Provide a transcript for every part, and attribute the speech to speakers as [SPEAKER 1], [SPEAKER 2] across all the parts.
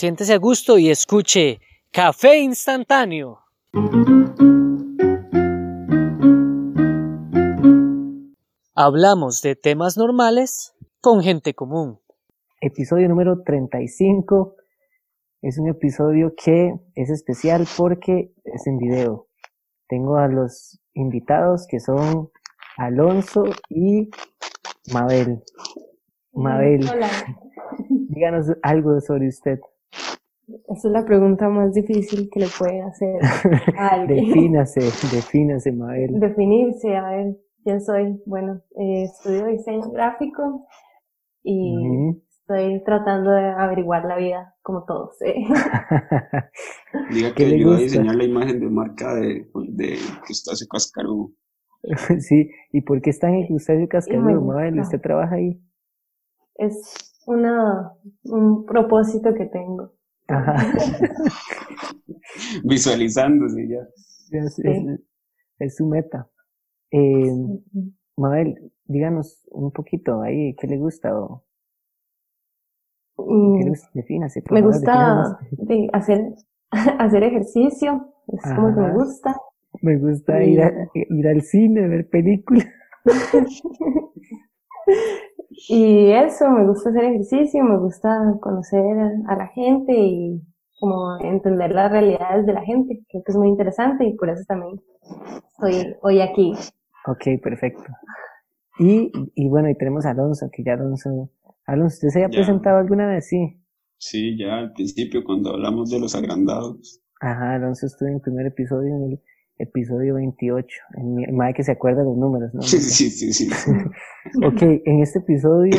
[SPEAKER 1] Siéntese a gusto y escuche Café Instantáneo. Hablamos de temas normales con gente común.
[SPEAKER 2] Episodio número 35. Es un episodio que es especial porque es en video. Tengo a los invitados que son Alonso y Mabel. Mabel,
[SPEAKER 3] Hola.
[SPEAKER 2] díganos algo sobre usted.
[SPEAKER 3] Esa es la pregunta más difícil que le puede hacer a alguien.
[SPEAKER 2] Defínase, defínase, Mabel.
[SPEAKER 3] Definirse, a ver, quién soy. Bueno, eh, estudio diseño gráfico y estoy tratando de averiguar la vida como todos. ¿eh?
[SPEAKER 4] Diga
[SPEAKER 2] ¿Qué
[SPEAKER 4] que
[SPEAKER 2] le
[SPEAKER 4] ayudó a diseñar la imagen de marca de, de cascarudo.
[SPEAKER 2] sí, ¿y por qué están en usted cascarudo,
[SPEAKER 3] me
[SPEAKER 2] Mabel? ¿Usted trabaja ahí?
[SPEAKER 3] Es una, un propósito que tengo.
[SPEAKER 2] Ajá.
[SPEAKER 4] Visualizándose ya.
[SPEAKER 2] es,
[SPEAKER 3] Sí.
[SPEAKER 2] es- es su meta. Eh, Mabel, díganos un poquito ahí, ¿qué le gusta? O, ¿Qué
[SPEAKER 3] Mm,
[SPEAKER 2] le gusta? Defínase,
[SPEAKER 3] Me
[SPEAKER 2] favor,
[SPEAKER 3] gusta hacer, hacer ejercicio, es como que me gusta.
[SPEAKER 2] Me gusta
[SPEAKER 3] y-
[SPEAKER 2] ir, a- ir al cine, ver películas.
[SPEAKER 3] Y eso, me gusta hacer ejercicio, me gusta conocer a la gente y como entender las realidades de la gente. Creo que es muy interesante y por eso también estoy hoy aquí.
[SPEAKER 2] Ok, perfecto. Y, y bueno, y tenemos a Alonso, que ya Alonso, Alonso, ¿usted se había
[SPEAKER 4] Ya.
[SPEAKER 2] presentado alguna vez? Sí.
[SPEAKER 4] Sí, ya al principio cuando hablamos de los agrandados.
[SPEAKER 2] Ajá, Alonso estuvo en el primer episodio, en el episodio 28. El mae que se acuerda los números, ¿no?
[SPEAKER 4] Sí, sí, sí, sí.
[SPEAKER 2] Ok, en este episodio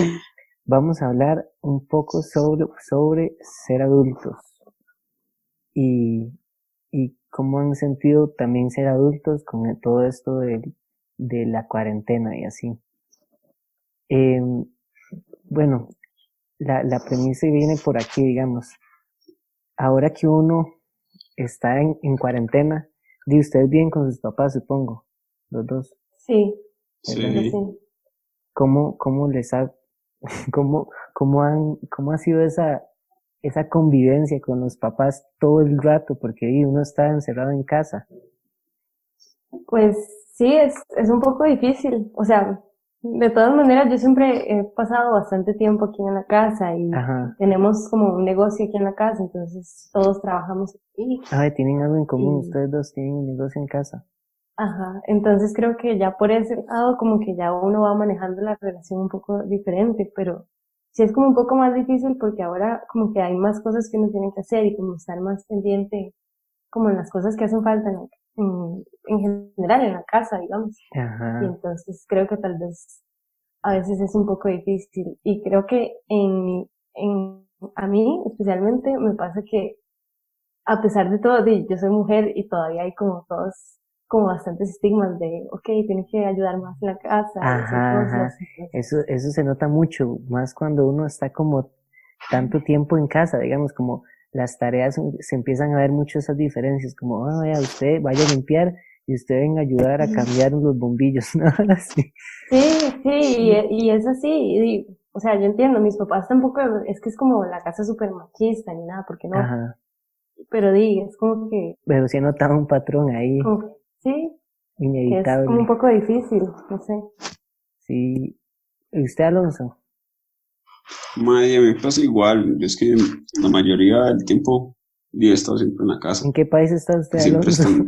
[SPEAKER 2] vamos a hablar un poco sobre, sobre ser adultos y, y cómo han sentido también ser adultos con todo esto de, de la cuarentena y así. Em, bueno, la, la premisa viene por aquí, digamos. Ahora que uno está en, en cuarentena, de usted bien con sus papás, supongo, los dos.
[SPEAKER 3] Sí,
[SPEAKER 2] ¿verdad?
[SPEAKER 4] Sí.
[SPEAKER 3] sí.
[SPEAKER 2] ¿Cómo, cómo les ha, cómo, cómo han, cómo ha sido esa, esa convivencia con los papás todo el rato? Porque ahí uno está encerrado en casa.
[SPEAKER 3] Pues sí, es, es un poco difícil. O sea, de todas maneras, yo siempre he pasado bastante tiempo aquí en la casa y
[SPEAKER 2] Ajá.
[SPEAKER 3] tenemos como un negocio aquí en la casa, entonces todos trabajamos aquí.
[SPEAKER 2] A ver, tienen algo en común, ustedes dos tienen un negocio en casa.
[SPEAKER 3] Ajá, entonces creo que ya por ese lado como que ya uno va manejando la relación un poco diferente, pero sí es como un poco más difícil porque ahora como que hay más cosas que uno tiene que hacer y como estar más pendiente como en las cosas que hacen falta en, en, en general en la casa, digamos. Y
[SPEAKER 2] Ajá.
[SPEAKER 3] entonces creo que tal vez a veces es un poco difícil y creo que en, mi- en a mí especialmente me pasa que a pesar de todo, yo soy mujer y todavía hay como todos como bastantes estigmas de, ok, tienes que ayudar más en la casa, y
[SPEAKER 2] Ajá, ajá.
[SPEAKER 3] cosas, entonces,
[SPEAKER 2] Eso, eso se nota mucho, más cuando uno está como tanto tiempo en casa, digamos, como las tareas se empiezan a ver mucho esas diferencias, como, ah, vea, usted vaya a limpiar y usted venga a ayudar a cambiar los bombillos, ¿no?
[SPEAKER 3] Sí, sí, y, y es así, y, o sea, yo entiendo, mis papás tampoco, es que es como la casa súper machista ni nada, porque no,
[SPEAKER 2] Ajá.
[SPEAKER 3] pero di, es como que,
[SPEAKER 2] Pero sí he notado un patrón ahí,
[SPEAKER 3] como sí, que es
[SPEAKER 2] inevitable.
[SPEAKER 3] como un poco difícil, no sé.
[SPEAKER 2] Sí. ¿Y usted, Alonso?
[SPEAKER 4] Madre, me pasa igual. Yo es que la mayoría del tiempo yo he estado siempre en la casa.
[SPEAKER 2] ¿En qué país está usted,
[SPEAKER 4] Siempre
[SPEAKER 2] Alonso?
[SPEAKER 4] estoy,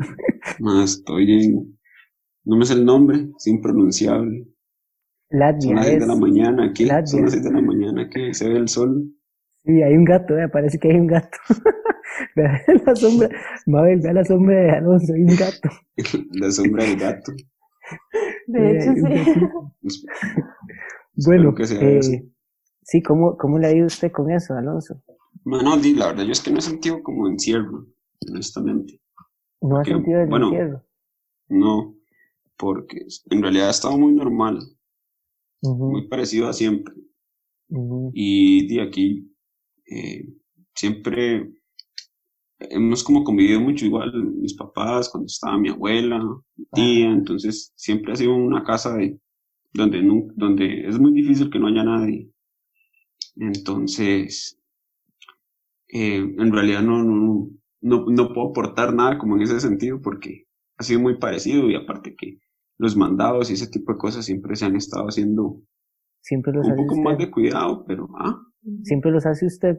[SPEAKER 4] más estoy en, no me sé el nombre, es impronunciable. Son
[SPEAKER 2] Latvia
[SPEAKER 4] las seis
[SPEAKER 2] es.
[SPEAKER 4] de la mañana aquí,
[SPEAKER 2] Latvia.
[SPEAKER 4] son las seis de la mañana que se ve el sol.
[SPEAKER 2] Sí, hay un gato, eh, parece que hay un gato. Vea la sombra, Mabel, vea la sombra de Alonso, hay un gato.
[SPEAKER 4] La sombra del gato.
[SPEAKER 3] De hecho, sí.
[SPEAKER 2] gatito.
[SPEAKER 4] Es-
[SPEAKER 2] Bueno,
[SPEAKER 4] que sea
[SPEAKER 2] eh,
[SPEAKER 4] eso.
[SPEAKER 2] Sí, ¿cómo, ¿cómo le ha ido usted con eso, Alonso?
[SPEAKER 4] Bueno, la verdad, yo es que no he sentido como encierro, honestamente.
[SPEAKER 2] ¿No ha sentido el
[SPEAKER 4] bueno,
[SPEAKER 2] encierro?
[SPEAKER 4] No, porque en realidad ha estado muy normal, muy parecido a siempre. Y de aquí eh, siempre hemos como convivido mucho, igual mis papás, cuando estaba mi abuela, mi tía, entonces siempre ha sido una casa de, donde, donde es muy difícil que no haya nadie. Entonces, eh, en realidad no, no, no, no puedo aportar nada como en ese sentido porque ha sido muy parecido y aparte que los mandados y ese tipo de cosas siempre se han estado haciendo
[SPEAKER 2] Siempre los
[SPEAKER 4] un
[SPEAKER 2] hace
[SPEAKER 4] poco
[SPEAKER 2] usted.
[SPEAKER 4] más de cuidado, pero ah,
[SPEAKER 2] Siempre los hace usted.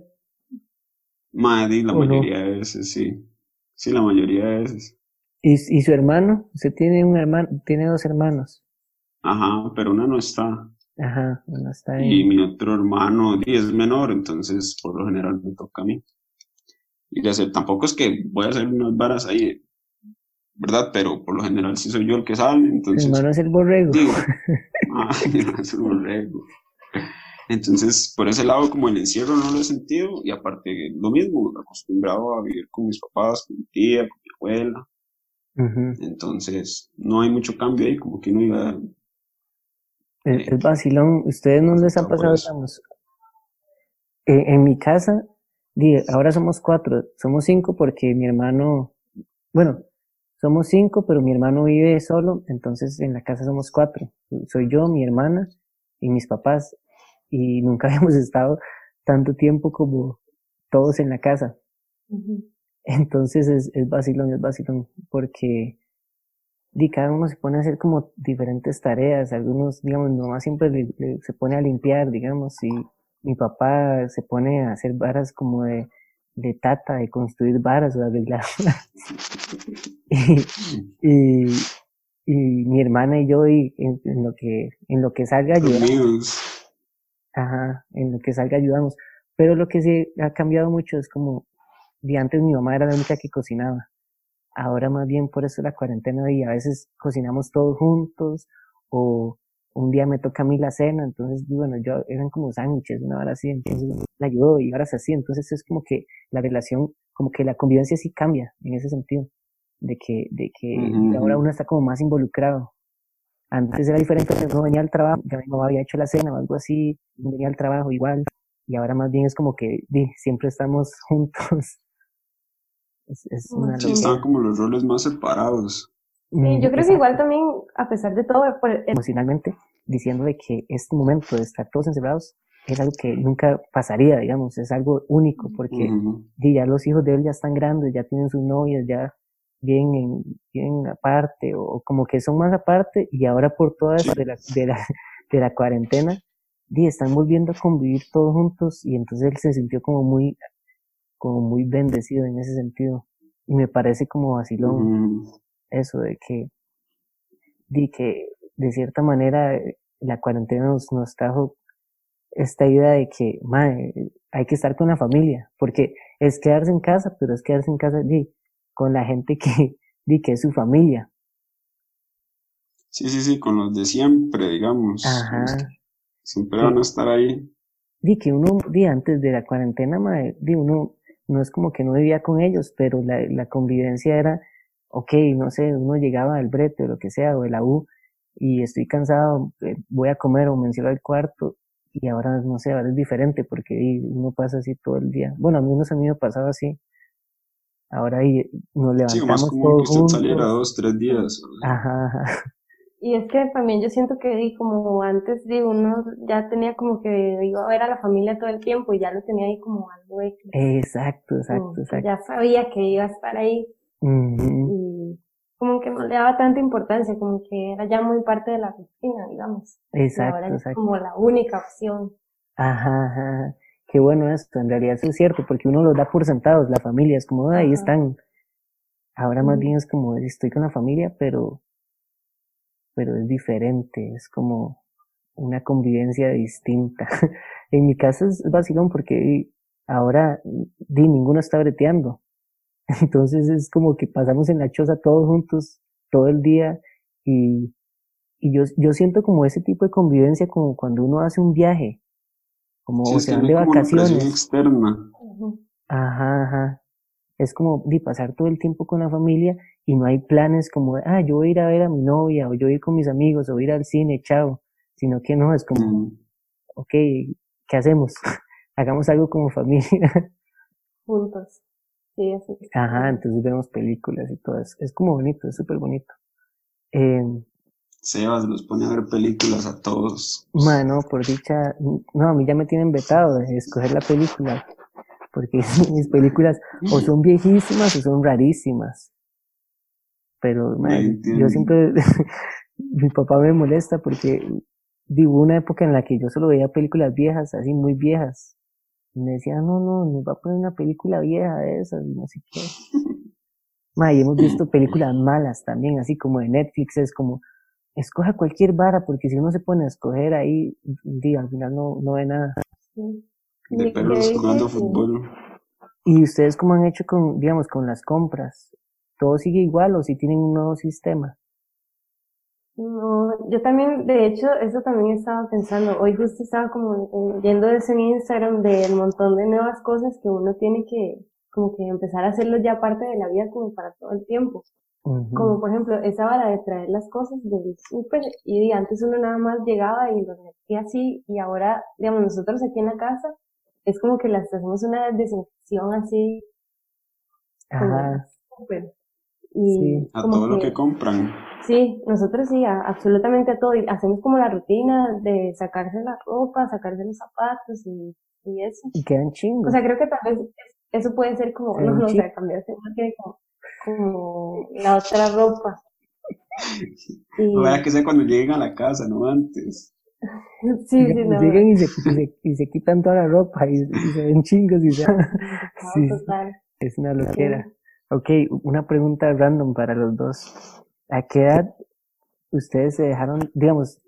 [SPEAKER 4] madre, la mayoría de veces sí. Sí, la mayoría de veces.
[SPEAKER 2] ¿Y, y su hermano? Usted tiene un hermano, tiene dos hermanos.
[SPEAKER 4] Ajá, pero una no está.
[SPEAKER 2] Ajá, uno está
[SPEAKER 4] Y
[SPEAKER 2] ahí.
[SPEAKER 4] mi otro hermano es menor, entonces por lo general me toca a mí. Y hacer, tampoco es que voy a hacer unas varas ahí, ¿verdad? Pero por lo general sí soy yo el que sale, entonces
[SPEAKER 2] hermano es el borrego.
[SPEAKER 4] digo, no, es un borrego. Entonces, por ese lado, como el encierro no lo he sentido, y aparte lo mismo, acostumbrado a vivir con mis papás, con mi tía, con mi abuela, entonces no hay mucho cambio ahí, como que uno iba,
[SPEAKER 2] Es, es vacilón. ¿Ustedes no les ha pasado, digamos? eh, en mi casa, ahora somos cuatro, somos cinco porque mi hermano, bueno, somos cinco, pero mi hermano vive solo, entonces en la casa somos cuatro. Soy yo, mi hermana y mis papás. Y nunca habíamos estado tanto tiempo como todos en la casa. Entonces es, es vacilón, es vacilón, porque di, cada uno se pone a hacer como diferentes tareas. Algunos, digamos, mi mamá siempre le- le- se pone a limpiar, digamos, y mi papá se pone a hacer varas como de, de tata, de construir varas o de arreglar. y, y, y mi hermana y yo, y en, en lo que, en lo que salga ayudamos. Ajá, en lo que salga ayudamos. Pero lo que sí ha cambiado mucho es como, de antes mi mamá era la única que cocinaba. Ahora más bien por eso la cuarentena y a veces cocinamos todos juntos o un día me toca a mí la cena, entonces bueno, yo eran como sándwiches, una hora así, entonces la ayudó y ahora es así, entonces es como que la relación, como que la convivencia sí cambia en ese sentido, de que, de que ahora uno está como más involucrado. Antes era diferente, uno venía al trabajo, ya mi mamá había hecho la cena o algo así, venía al trabajo igual, y ahora más bien es como que siempre estamos juntos. Es, es una
[SPEAKER 4] sí. estaban como los roles más separados.
[SPEAKER 3] Sí,
[SPEAKER 2] Mm,
[SPEAKER 3] yo creo que igual también, a pesar de todo, por el-
[SPEAKER 2] emocionalmente, diciendo de que este momento de estar todos encerrados es algo que nunca pasaría, digamos, es algo único, porque di, ya los hijos de él ya están grandes, ya tienen sus novias, ya viven, en, viven aparte, o como que son más aparte, y ahora por toda
[SPEAKER 4] Sí.
[SPEAKER 2] de la, de la, de la cuarentena, di, están volviendo a convivir todos juntos, y entonces él se sintió como muy, como muy bendecido en ese sentido, y me parece como vacilón eso de que, di que de cierta manera eh, la cuarentena nos, nos trajo esta idea de que, mae, hay que estar con la familia, porque es quedarse en casa, pero es quedarse en casa, di, con la gente que, di, que es su familia.
[SPEAKER 4] Sí, sí, sí, con los de siempre, digamos.
[SPEAKER 2] Ajá.
[SPEAKER 4] siempre
[SPEAKER 2] Sí.
[SPEAKER 4] van a estar ahí.
[SPEAKER 2] Di que uno, di, antes de la cuarentena, mae, di, uno no es como que no vivía con ellos, pero la, la convivencia era, ok, no sé, uno llegaba al brete o lo que sea, o de la U, y estoy cansado, eh, voy a comer o me encierro al cuarto, y ahora, no sé, ahora es diferente porque uno pasa así todo el día. Bueno, a mí menos a mí me pasaba así. Ahora di, nos
[SPEAKER 4] Sí, más
[SPEAKER 2] levantamos
[SPEAKER 4] común que
[SPEAKER 2] todos juntos.
[SPEAKER 4] saliera dos, tres días.
[SPEAKER 2] Ajá, ajá.
[SPEAKER 3] Y es que también yo siento que como antes de uno ya tenía como que iba a ver a la familia todo el tiempo y ya lo tenía ahí como algo X.
[SPEAKER 2] Exacto, exacto,
[SPEAKER 3] Como
[SPEAKER 2] exacto.
[SPEAKER 3] Ya sabía que iba a estar ahí y como que no le daba tanta importancia, como que era ya muy parte de la rutina, digamos. Y ahora
[SPEAKER 2] Exacto,
[SPEAKER 3] es
[SPEAKER 2] exacto.
[SPEAKER 3] como la única opción.
[SPEAKER 2] Ajá, ajá. Qué bueno esto, en realidad eso es cierto, porque uno los da por sentados, la familia es como, "Ah, ahí
[SPEAKER 3] Ajá.
[SPEAKER 2] están. Ahora más bien es como, estoy con la familia, pero, pero es diferente, es como una convivencia distinta. En mi caso es vacilón porque ahora, di, ninguno está breteando. Entonces es como que pasamos en la choza todos juntos todo el día y, y yo, yo siento como ese tipo de convivencia como cuando uno hace un viaje, como
[SPEAKER 4] Sí,
[SPEAKER 2] o se van de
[SPEAKER 4] como una
[SPEAKER 2] vacaciones.
[SPEAKER 4] externa.
[SPEAKER 2] Ajá, ajá. Es como de pasar todo el tiempo con la familia y no hay planes como, ah, yo voy a ir a ver a mi novia o yo voy a ir con mis amigos o voy a ir al cine, chao. Sino que no, es como, ok, ¿qué hacemos? Hagamos algo como familia.
[SPEAKER 3] Juntos. Sí, eso es.
[SPEAKER 2] Ajá, entonces vemos películas y todo eso. Es como bonito, es súper bonito. Eh,
[SPEAKER 4] Sebas los pone a ver películas a todos.
[SPEAKER 2] mano, por dicha, no, a mí ya me tienen vetado de escoger la película. Porque mis películas o son viejísimas o son rarísimas. Pero yo siempre, mi papá me molesta porque hubo una época en la que yo solo veía películas viejas, así muy viejas. Y me decía, no, no, nos va a poner una película vieja de esas y no sé qué. Y hemos visto películas malas también, así como de Netflix, es como, escoja cualquier vara, porque si uno se pone a escoger ahí, diga, al final no, no ve nada.
[SPEAKER 3] Sí.
[SPEAKER 4] De
[SPEAKER 3] Y-
[SPEAKER 4] perros jugando fútbol.
[SPEAKER 2] ¿Y ustedes cómo han hecho con, digamos, con las compras? ¿Todo sigue igual o si tienen un nuevo sistema?
[SPEAKER 3] No, yo también, de hecho, eso también estaba pensando. Hoy justo estaba como eh, viendo eso en Instagram del montón de nuevas cosas que uno tiene que, como que empezar a hacerlo ya parte de la vida como para todo el tiempo. Como por ejemplo, esa vara de traer las cosas del súper y antes uno nada más llegaba y los metía así y ahora, digamos, nosotros aquí en la casa es como que las hacemos una desinfección así como
[SPEAKER 2] Ajá.
[SPEAKER 3] Y
[SPEAKER 2] Sí.
[SPEAKER 4] A todo lo
[SPEAKER 3] que-
[SPEAKER 4] que compran.
[SPEAKER 3] Sí, nosotros sí, a- absolutamente a todo. Y hacemos como la rutina de sacarse la ropa, sacarse los zapatos y, y eso.
[SPEAKER 2] y quedan chingos.
[SPEAKER 3] O sea, creo que tal vez eso puede ser como, no, no, o sea, cambiarse más que como, como la otra ropa. Y.
[SPEAKER 4] Vaya que sea cuando lleguen a la casa, no antes.
[SPEAKER 3] sí, sí,
[SPEAKER 2] Llegan-
[SPEAKER 3] no.
[SPEAKER 2] Llegan y se, y, se, y se quitan toda la ropa y, y se ven chingos y se...
[SPEAKER 3] no,
[SPEAKER 2] sí,
[SPEAKER 3] total.
[SPEAKER 2] es una loquera. Ok, una pregunta random para los dos. ¿A qué edad ustedes se dejaron, digamos,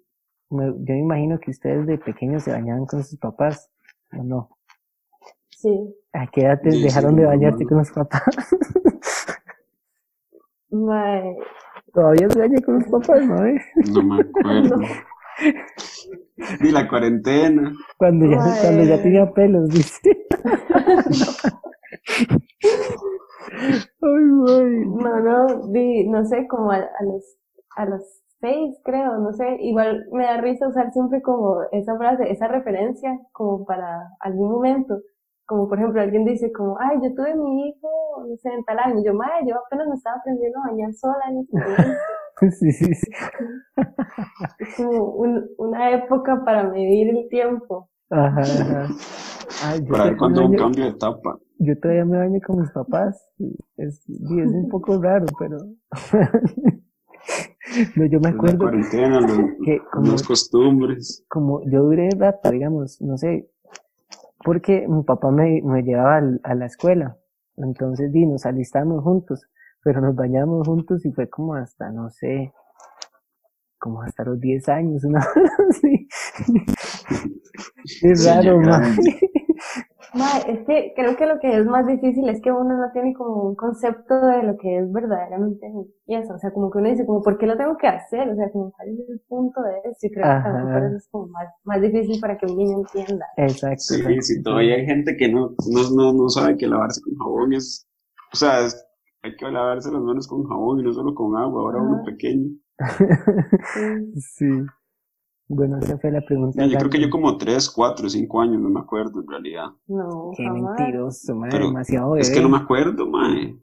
[SPEAKER 2] me- yo me imagino que ustedes de pequeños se bañaban con sus papás, ¿o no?
[SPEAKER 3] Sí.
[SPEAKER 2] ¿A qué edad te
[SPEAKER 4] Sí, sí,
[SPEAKER 2] dejaron de
[SPEAKER 4] mi
[SPEAKER 2] bañarte
[SPEAKER 4] mamá.
[SPEAKER 2] con los papás?
[SPEAKER 3] Mae,
[SPEAKER 2] Todavía se baña con los papás, ¿no? eh?
[SPEAKER 4] No me acuerdo. Ni la cuarentena.
[SPEAKER 2] Cuando ya,
[SPEAKER 3] Ay.
[SPEAKER 2] cuando ya tenía pelos, dice. Ay, güey.
[SPEAKER 3] No, no, di, no sé, como a, a los, a los seis, creo, no sé, igual me da risa usar siempre como esa frase, esa referencia, como para algún momento, como por ejemplo alguien dice como, ay, yo tuve mi hijo, no sé, en tal año, yo, madre, yo apenas me estaba aprendiendo a bañar sola en ese momento".
[SPEAKER 2] Sí, sí, sí.
[SPEAKER 3] es como un- una época para medir el tiempo.
[SPEAKER 2] Ajá, ajá. Ay, yo,
[SPEAKER 4] Para cuando un cambio de etapa.
[SPEAKER 2] yo todavía me baño con mis papás. Es, sí, es un poco raro, pero. no, yo me
[SPEAKER 4] La
[SPEAKER 2] acuerdo
[SPEAKER 4] cuarentena, los,
[SPEAKER 2] que como,
[SPEAKER 4] las costumbres.
[SPEAKER 2] como yo duré rato, digamos, no sé, porque mi papá me, me llevaba al- a la escuela. Entonces, di, nos alistamos juntos, pero nos bañamos juntos y fue como hasta, no sé, como hasta los 10 años, una así. Es raro, ma.
[SPEAKER 4] grande.
[SPEAKER 3] Mae, es que creo que lo que es más difícil es que uno no tiene como un concepto de lo que es verdaderamente eso, o sea, como que uno dice como, ¿por qué lo tengo que hacer? O sea, como, ¿cuál es el punto de eso? Y creo que también por eso es como más, más difícil para que un niño entienda.
[SPEAKER 2] Exacto.
[SPEAKER 4] Sí,
[SPEAKER 2] exacto.
[SPEAKER 4] sí, todavía hay gente que no, no, no, no sabe que lavarse con jabón es. O sea, es- hay que lavarse las manos con jabón y no solo con agua. Ahora uno pequeño.
[SPEAKER 3] Sí.
[SPEAKER 2] sí. Bueno, esa fue la pregunta.
[SPEAKER 4] No, yo creo que yo como 3, 4, 5 años, no me acuerdo en realidad.
[SPEAKER 3] No,
[SPEAKER 2] Qué
[SPEAKER 3] jamás.
[SPEAKER 2] mentiroso, madre,
[SPEAKER 4] Pero
[SPEAKER 2] demasiado bebé.
[SPEAKER 4] Es que no me acuerdo, mae.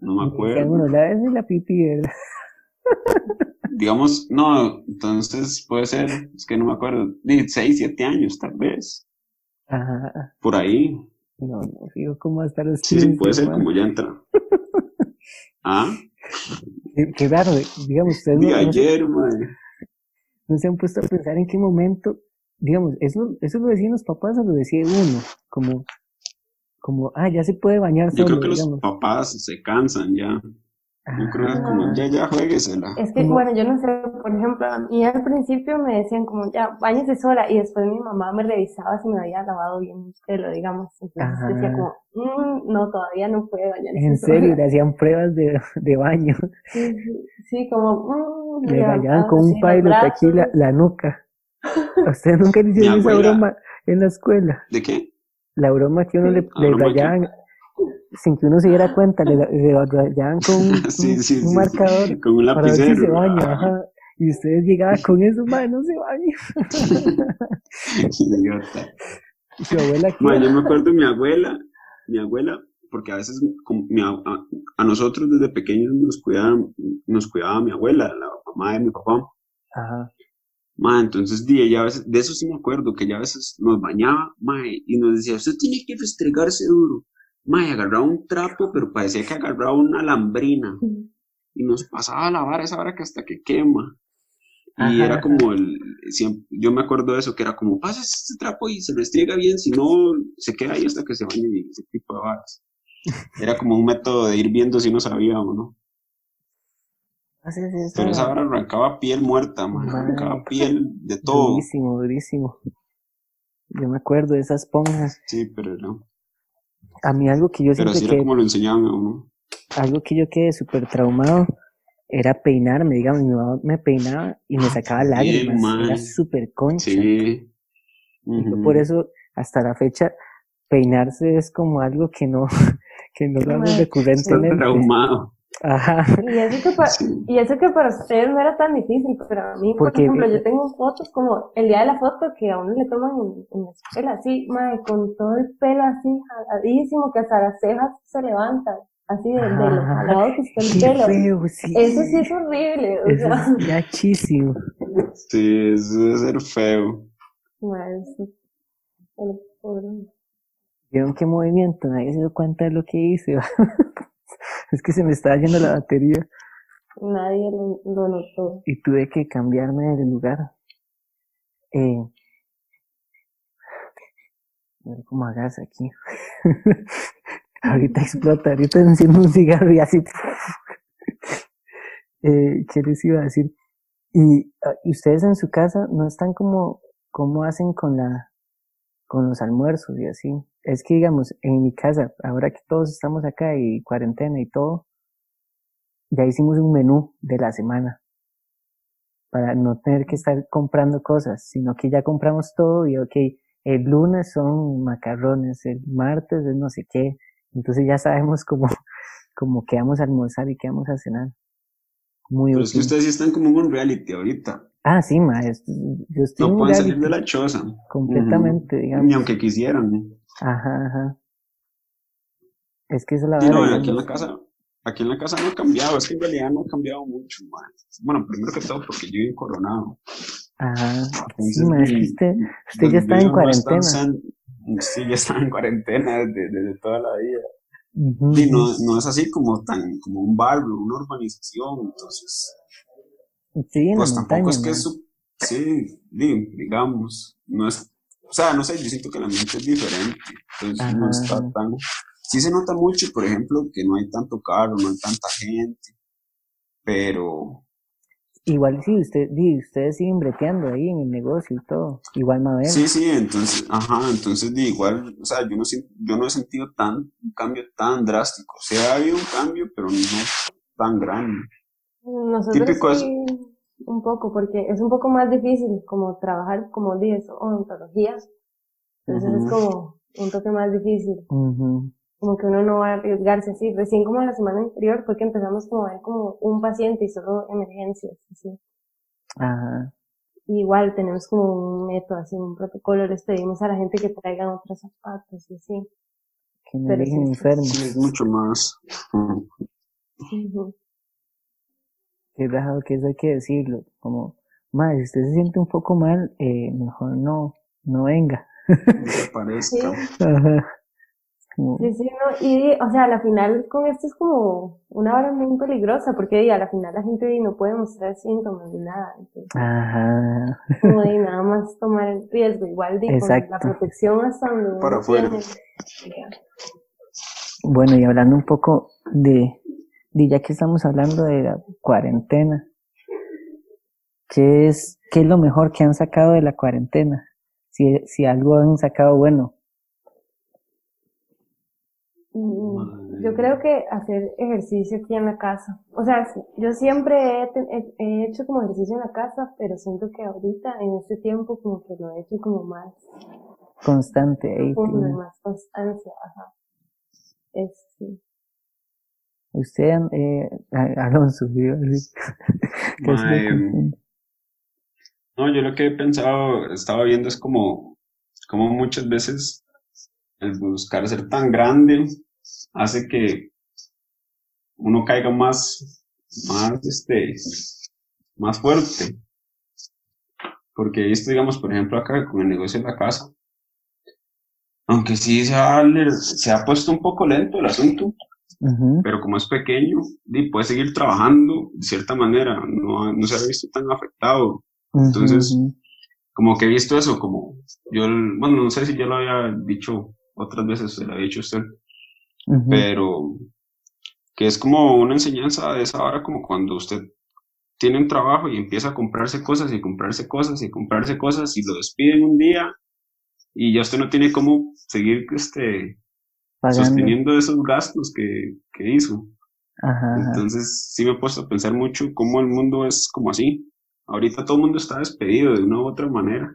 [SPEAKER 4] No me acuerdo.
[SPEAKER 2] uno, la vez de la pipi, ¿verdad?
[SPEAKER 4] Digamos, no, entonces puede ser, es que no me acuerdo, 6, 7 años tal vez,
[SPEAKER 2] Ajá.
[SPEAKER 4] por ahí.
[SPEAKER 2] No, no, fijo cómo hasta los
[SPEAKER 4] Sí, sí,
[SPEAKER 2] 15,
[SPEAKER 4] puede ser como ya entra. Ah,
[SPEAKER 2] Qué, qué raro, digamos, ustedes
[SPEAKER 4] de
[SPEAKER 2] no, no se,
[SPEAKER 4] ayer, mae.
[SPEAKER 2] no se han puesto a pensar en qué momento, digamos, eso, eso lo decían los papás o lo decía uno, como, como, ah, ya se puede bañar
[SPEAKER 4] Yo
[SPEAKER 2] solo,
[SPEAKER 4] creo que los
[SPEAKER 2] digamos.
[SPEAKER 4] papás se cansan ya. Yo creo que es
[SPEAKER 3] Ah.
[SPEAKER 4] como, ya, ya, jueguesela.
[SPEAKER 3] Es que, bueno, yo no sé, por ejemplo, a mí al principio me decían como, ya, bañese sola, y después mi mamá me revisaba si me había lavado bien el pelo, digamos. Entonces
[SPEAKER 2] Ajá.
[SPEAKER 3] decía como, "Mm, no, todavía no puede bañarse
[SPEAKER 2] En
[SPEAKER 3] sola".
[SPEAKER 2] serio, le hacían pruebas de, de baño,
[SPEAKER 3] Sí, sí, sí, como, mm,
[SPEAKER 2] le
[SPEAKER 3] levantaban
[SPEAKER 2] con un pilot aquí la, la nuca. ¿A ustedes nunca le hicieron esa broma en la escuela?
[SPEAKER 4] ¿De qué?
[SPEAKER 2] La broma que uno le, le rayaban, sin que uno se diera cuenta, le, le rayaban con un,
[SPEAKER 4] Sí,
[SPEAKER 2] un-
[SPEAKER 4] sí,
[SPEAKER 2] un
[SPEAKER 4] sí,
[SPEAKER 2] marcador
[SPEAKER 4] Con un
[SPEAKER 2] para ver si se baña, ajá. Y ustedes llegaban con eso, man, no se baña.
[SPEAKER 4] Idiota.
[SPEAKER 2] Y su abuela aquí,
[SPEAKER 4] Ma, yo me acuerdo de mi abuela, mi abuela, porque a veces como mi a, a- a nosotros desde pequeños nos cuidaban, nos cuidaba mi abuela, la mamá de mi papá.
[SPEAKER 2] ajá,
[SPEAKER 4] Ma, entonces, di, ella a veces, de eso sí me acuerdo, que ella a veces nos bañaba, ma, y nos decía, usted tiene que restregarse duro. Ma, y agarraba un trapo, pero parecía que agarraba una lambrina. Y nos pasaba a lavar esa hora que hasta que quema. Y era como el, siempre, yo me acuerdo de eso, que era como, pasa este trapo y se restriega bien, si no, se queda ahí hasta que se bañe y ese tipo de varas. Era como un método de ir viendo si no sabía o no. Pero esa vara arrancaba piel muerta, man,
[SPEAKER 2] Mae,
[SPEAKER 4] arrancaba piel de todo.
[SPEAKER 2] Durísimo, durísimo. Yo me acuerdo de esas esponjas.
[SPEAKER 4] Sí, pero no.
[SPEAKER 2] A mí algo que yo
[SPEAKER 4] Pero
[SPEAKER 2] siempre
[SPEAKER 4] sí
[SPEAKER 2] que
[SPEAKER 4] era como lo enseñaban a uno.
[SPEAKER 2] algo que yo quedé súper traumado era peinarme, digamos, mi mamá me peinaba y me sacaba
[SPEAKER 4] Ah, Bien,
[SPEAKER 2] lágrimas, era súper concha.
[SPEAKER 4] Sí.
[SPEAKER 2] Por eso, hasta la fecha, peinarse es como algo que no, que no lo hago
[SPEAKER 4] Está
[SPEAKER 2] recurrentemente.
[SPEAKER 4] traumado.
[SPEAKER 2] Ajá,
[SPEAKER 3] Y eso, que para,
[SPEAKER 4] Sí.
[SPEAKER 3] y eso que para ustedes no era tan difícil, pero a mí, por ejemplo, yo tengo fotos como el día de la foto que a uno le toman en, en la escuela, así, mae, con todo el pelo así jaladísimo, que hasta las cejas se levantan, así de, de lo jalado que está el pelo.
[SPEAKER 2] feo, sí.
[SPEAKER 3] Eso sí es horrible, o
[SPEAKER 2] Eso
[SPEAKER 3] sea,
[SPEAKER 2] es gachísimo.
[SPEAKER 4] Sí, eso debe ser feo.
[SPEAKER 3] mae, eso- el pobre.
[SPEAKER 2] ¿Vieron qué movimiento? Nadie se dio cuenta de lo que hice. es que se me estaba yendo la batería
[SPEAKER 3] Nadie lo, lo notó.
[SPEAKER 2] y tuve que cambiarme de lugar. Eh, a ver cómo hagas aquí. ahorita explota, ahorita enciendo un cigarro y así. eh, ¿Qué les iba a decir? Y, ah, y ustedes en su casa no están como, ¿cómo hacen con la, con los almuerzos y así? Es que digamos, en mi casa, ahora que todos estamos acá y cuarentena y todo, ya hicimos un menú de la semana para no tener que estar comprando cosas, sino que ya compramos todo y ok, el lunes son macarrones, el martes es no sé qué, entonces ya sabemos cómo, cómo qué vamos a almorzar y qué vamos a cenar. Muy
[SPEAKER 4] Pero es que
[SPEAKER 2] útil.
[SPEAKER 4] ustedes están como en un reality ahorita.
[SPEAKER 2] Ah, sí, maestro, yo estoy
[SPEAKER 4] No pueden salir de la choza.
[SPEAKER 2] completamente, digamos.
[SPEAKER 4] Ni aunque quisieran.
[SPEAKER 2] Ajá, ajá. Es que es la
[SPEAKER 4] Sí, no, aquí en la casa, aquí en la casa no ha cambiado, es que en realidad no ha cambiado mucho, man. Bueno, primero que todo porque yo vivo Coronado.
[SPEAKER 2] Ajá, sí, ma, es que usted, ya está en
[SPEAKER 4] están
[SPEAKER 2] cuarentena.
[SPEAKER 4] Sí, ya están en cuarentena desde, desde toda la vida.
[SPEAKER 2] Ujú,
[SPEAKER 4] Y no, no es así como tan, como un barrio, una urbanización, entonces,
[SPEAKER 2] Sí, la
[SPEAKER 4] pues
[SPEAKER 2] montaña,
[SPEAKER 4] tampoco es que es, su- sí, di- digamos, no es, o sea, no sé, yo siento que el ambiente es diferente, entonces no está tan, sí se nota mucho, por ejemplo, que no hay tanto carro, no hay tanta gente, pero,
[SPEAKER 2] Igual sí, usted, sí, ustedes siguen breteando ahí en el negocio y todo. Igual Mabel.
[SPEAKER 4] sí, sí, entonces, ajá, entonces di, igual, o sea, yo no, yo no he sentido tan, un cambio tan drástico, o sea, ha habido un cambio, pero no tan grande.
[SPEAKER 3] Nosotros
[SPEAKER 4] Típico es-
[SPEAKER 3] sí, un poco, porque es un poco más difícil como trabajar como dices, ontología. Entonces es
[SPEAKER 4] Ujú.
[SPEAKER 3] como un toque más difícil, como que uno no va a arriesgarse así. Recién como la semana anterior fue que empezamos como a ver como un paciente y solo emergencias, así.
[SPEAKER 2] Ajá.
[SPEAKER 3] Y igual tenemos como un método, así, un protocolo, les pedimos a la gente que traigan otros zapatos y así.
[SPEAKER 2] Que no dejen enfermos.
[SPEAKER 4] Sí, es mucho más.
[SPEAKER 2] Qué raro que eso hay que decirlo. Como, ma, si usted se siente un poco mal, eh, mejor no, no venga.
[SPEAKER 4] Desaparezca.
[SPEAKER 3] Sí.
[SPEAKER 2] Ajá. Como,
[SPEAKER 3] Sí, sí, no, y o sea, a la final con esto es como una hora muy peligrosa, porque a la final la gente no puede mostrar síntomas ni nada, entonces,
[SPEAKER 2] Ajá.
[SPEAKER 3] como de nada más tomar el riesgo, igual di, con la protección hasta donde uno
[SPEAKER 4] Para afuera.
[SPEAKER 2] Bueno, y hablando un poco de, de ya que estamos hablando de la cuarentena, ¿qué es, qué es lo mejor que han sacado de la cuarentena? Si, si algo han sacado bueno.
[SPEAKER 3] Mm, Yo creo que hacer ejercicio aquí en la casa, o sea, sí, yo siempre he, te- he- he hecho como ejercicio en la casa, pero siento que ahorita, en este tiempo, como que lo he hecho como más
[SPEAKER 2] Constante ahí. tiene-
[SPEAKER 3] más constancia, ajá. Es.
[SPEAKER 2] Usted, eh, Alonso.
[SPEAKER 4] No, yo lo que he pensado, estaba viendo es como, como muchas veces el buscar ser tan grande hace que uno caiga más, más, este, más fuerte. porque he visto, digamos, por ejemplo, acá con el negocio de la casa, aunque sí se ha, se ha puesto un poco lento el asunto, pero como es pequeño, puede seguir trabajando de cierta manera, no, no se ha visto tan afectado. Entonces, como que he visto eso, como yo, bueno, no sé si ya lo había dicho otras veces, se lo había dicho usted, pero que es como una enseñanza de esa hora, como cuando usted tiene un trabajo y empieza a comprarse cosas y comprarse cosas y comprarse cosas y lo despiden un día y ya usted no tiene cómo seguir este, sosteniendo esos gastos que, que hizo. Entonces sí me he puesto a pensar mucho cómo el mundo es como así. Ahorita todo el mundo está despedido de una u otra manera.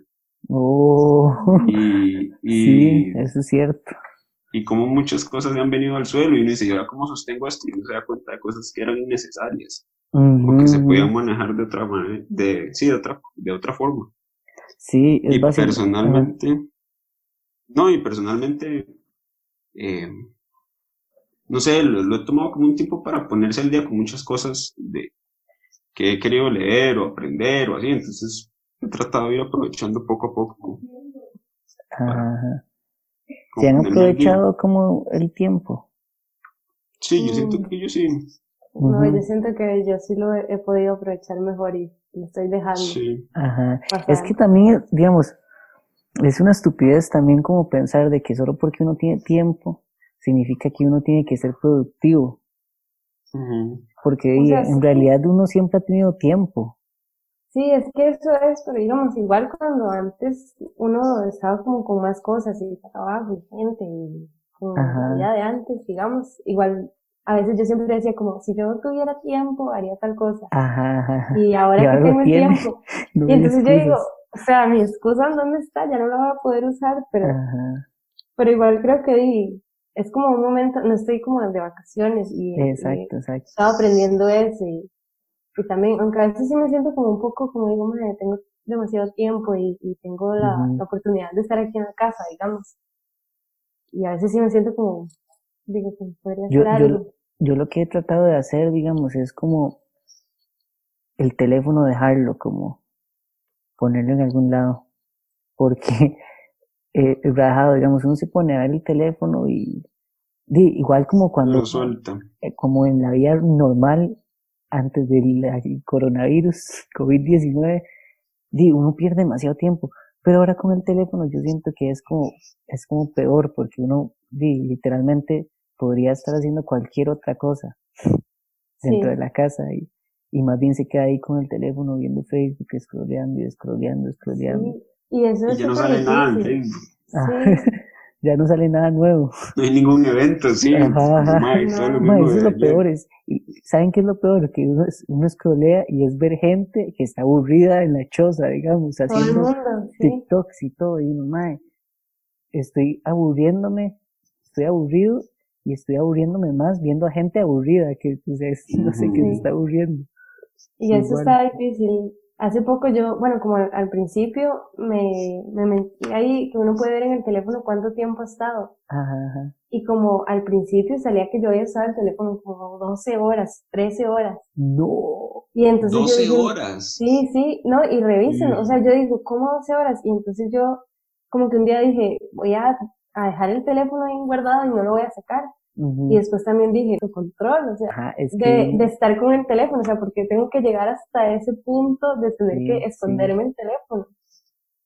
[SPEAKER 2] Oh,
[SPEAKER 4] y, y,
[SPEAKER 2] sí, eso es cierto.
[SPEAKER 4] Y como muchas cosas han venido al suelo y uno dice, ¿y ahora cómo sostengo esto? Y uno se da cuenta de cosas que eran innecesarias o que se podían manejar de otra manera, de, sí, de otra, de otra forma.
[SPEAKER 2] Sí, es
[SPEAKER 4] y personalmente, no, y personalmente, eh, no sé, lo, he tomado como un tiempo para ponerse al día con muchas cosas de que he querido leer o aprender o así, entonces he tratado de ir aprovechando poco a poco.
[SPEAKER 2] Ajá. ¿Se han aprovechado como el tiempo?
[SPEAKER 4] Sí, yo siento que yo sí.
[SPEAKER 3] No, yo siento que yo sí lo he, podido aprovechar mejor y lo estoy dejando.
[SPEAKER 4] Sí.
[SPEAKER 2] Ajá. Es que también, digamos, es una estupidez también como pensar de que solo porque uno tiene tiempo significa que uno tiene que ser productivo. Porque en realidad uno siempre ha tenido tiempo.
[SPEAKER 3] Sí, es que eso es, pero digamos, igual cuando antes uno estaba como con más cosas y trabajo y gente y con la vida de antes, digamos, igual a veces yo siempre decía como, si yo tuviera tiempo, haría tal cosa.
[SPEAKER 2] Ajá,
[SPEAKER 3] Y ahora que tengo el tiempo. y entonces yo digo, o sea, mi excusa dónde está, ya no la voy a poder usar, pero, pero igual creo que es como un momento, no estoy como de vacaciones y,
[SPEAKER 2] exacto, exacto.
[SPEAKER 3] estaba aprendiendo eso y, y, también, aunque a veces sí me siento como un poco, como digo, madre, tengo demasiado tiempo y, y tengo la, la, oportunidad de estar aquí en la casa, digamos. Y a veces sí me siento como, digo, que podría
[SPEAKER 2] yo,
[SPEAKER 3] algo
[SPEAKER 2] yo lo que he tratado de hacer, digamos, es como el teléfono dejarlo, como ponerlo en algún lado, porque eh, rajado, digamos, uno se pone a ver el teléfono y, igual como cuando, eh, como en la vida normal, antes del coronavirus, COVID-19, uno pierde demasiado tiempo, pero ahora con el teléfono yo siento que es como, es como peor, porque uno, literalmente, podría estar haciendo cualquier otra cosa dentro de la casa y, y más bien se queda ahí con el teléfono viendo Facebook, scrolleando y scrolleando, scrolleando.
[SPEAKER 3] Y eso
[SPEAKER 4] ya no sale nada en Facebook.
[SPEAKER 2] Ah, ya no sale nada nuevo.
[SPEAKER 4] No hay ningún evento, sí.
[SPEAKER 2] Ajá, eso es lo peor. Es, y ¿Saben qué es lo peor? Que uno, uno scrollea y es ver gente que está aburrida en la choza, digamos, haciendo TikToks y todo. Y uno, mae, estoy aburriéndome, estoy aburrido y estoy aburriéndome más viendo a gente aburrida que pues, no sé qué se está aburriendo.
[SPEAKER 3] Y eso está difícil. Hace poco yo, bueno, como al, principio me, me metí ahí que uno puede ver en el teléfono cuánto tiempo ha estado.
[SPEAKER 2] Ajá,
[SPEAKER 3] Y como al principio salía que yo había estado en el teléfono como 12 horas, 13 horas.
[SPEAKER 2] No.
[SPEAKER 3] Y entonces
[SPEAKER 4] 12 horas.
[SPEAKER 3] Sí, sí, no, y revisen, o sea, yo digo, ¿cómo 12 horas? Y entonces yo como que un día dije, voy a, a dejar el teléfono ahí guardado y no lo voy a sacar. Y después también dije, tu control, o sea, de, de, estar con el teléfono, o sea, porque tengo que llegar hasta ese punto de tener que esconderme el teléfono.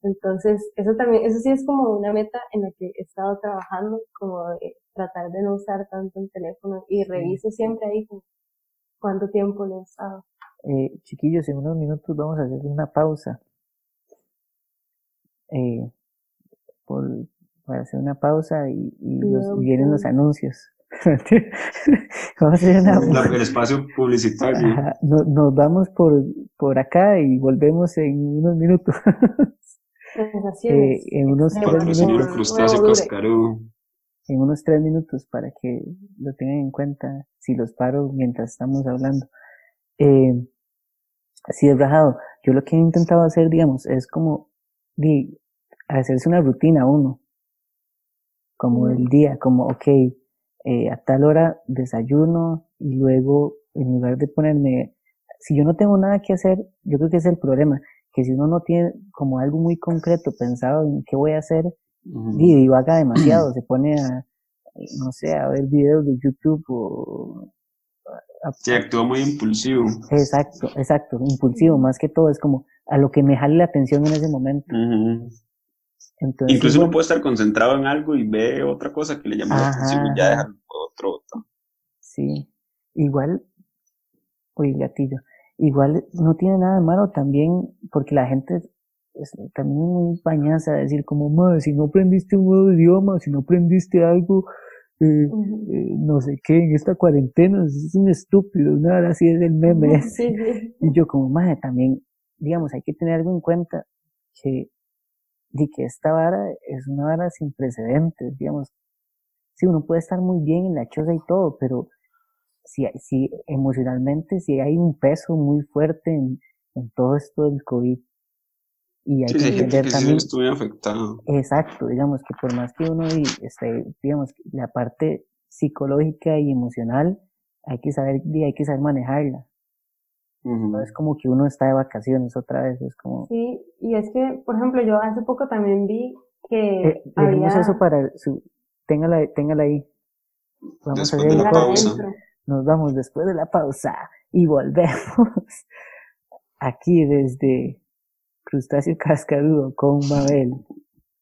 [SPEAKER 3] Entonces, eso también, eso sí es como una meta en la que he estado trabajando, como de tratar de no usar tanto el teléfono y reviso siempre ahí cuánto tiempo lo he usado.
[SPEAKER 2] Eh, chiquillos, en unos minutos vamos a hacer una pausa. Eh, por, para hacer una pausa y, y, los, y vienen los anuncios. Vamos a
[SPEAKER 4] una... El espacio publicitario.
[SPEAKER 2] nos, vamos por, por acá y volvemos en unos minutos.
[SPEAKER 3] eh,
[SPEAKER 2] en unos tres minutos. En unos tres minutos para que lo tengan en cuenta si los paro mientras estamos hablando. Eh, así de rajado. Yo lo que he intentado hacer, digamos, es como di, hacerse una rutina uno. Como el día, como, ok, eh, a tal hora desayuno y luego en lugar de ponerme, si yo no tengo nada que hacer, yo creo que es el problema, que si uno no tiene como algo muy concreto pensado en qué voy a hacer, y divaga demasiado, se pone a, no sé, a ver videos de YouTube o...
[SPEAKER 4] Se actúa muy impulsivo.
[SPEAKER 2] Exacto, exacto, impulsivo, más que todo, es como a lo que me jale la atención en ese momento.
[SPEAKER 4] Entonces, Incluso uno puede estar concentrado en algo y ve otra cosa que le llama la atención y ya deja otro, otro.
[SPEAKER 2] Sí, igual, oye gatillo, igual no tiene nada de malo también, porque la gente es también muy bañaza decir como, madre, si no aprendiste un nuevo idioma, si no aprendiste algo, eh, eh, no sé qué, en esta cuarentena, es un estúpido, nada así es el meme. Y yo como, madre, también, digamos, hay que tener algo en cuenta, que, de que esta vara es una vara sin precedentes, digamos, sí, uno puede estar muy bien en la choza y todo, pero si, si emocionalmente, si hay un peso muy fuerte en, en todo esto del COVID, y hay que entender también.
[SPEAKER 4] afectado.
[SPEAKER 2] Exacto, digamos que por más que uno, este, digamos, la parte psicológica y emocional, hay que saber, hay que saber manejarla. No es como que uno está de vacaciones otra vez, es como...
[SPEAKER 3] Sí, y es que, por ejemplo, yo hace poco también vi que
[SPEAKER 2] eh, había... eso para su... Téngala, téngala ahí.
[SPEAKER 4] Vamos a ver la pausa.
[SPEAKER 2] Nos vamos después de la pausa y volvemos aquí desde crustáceo cascarudo con Mabel.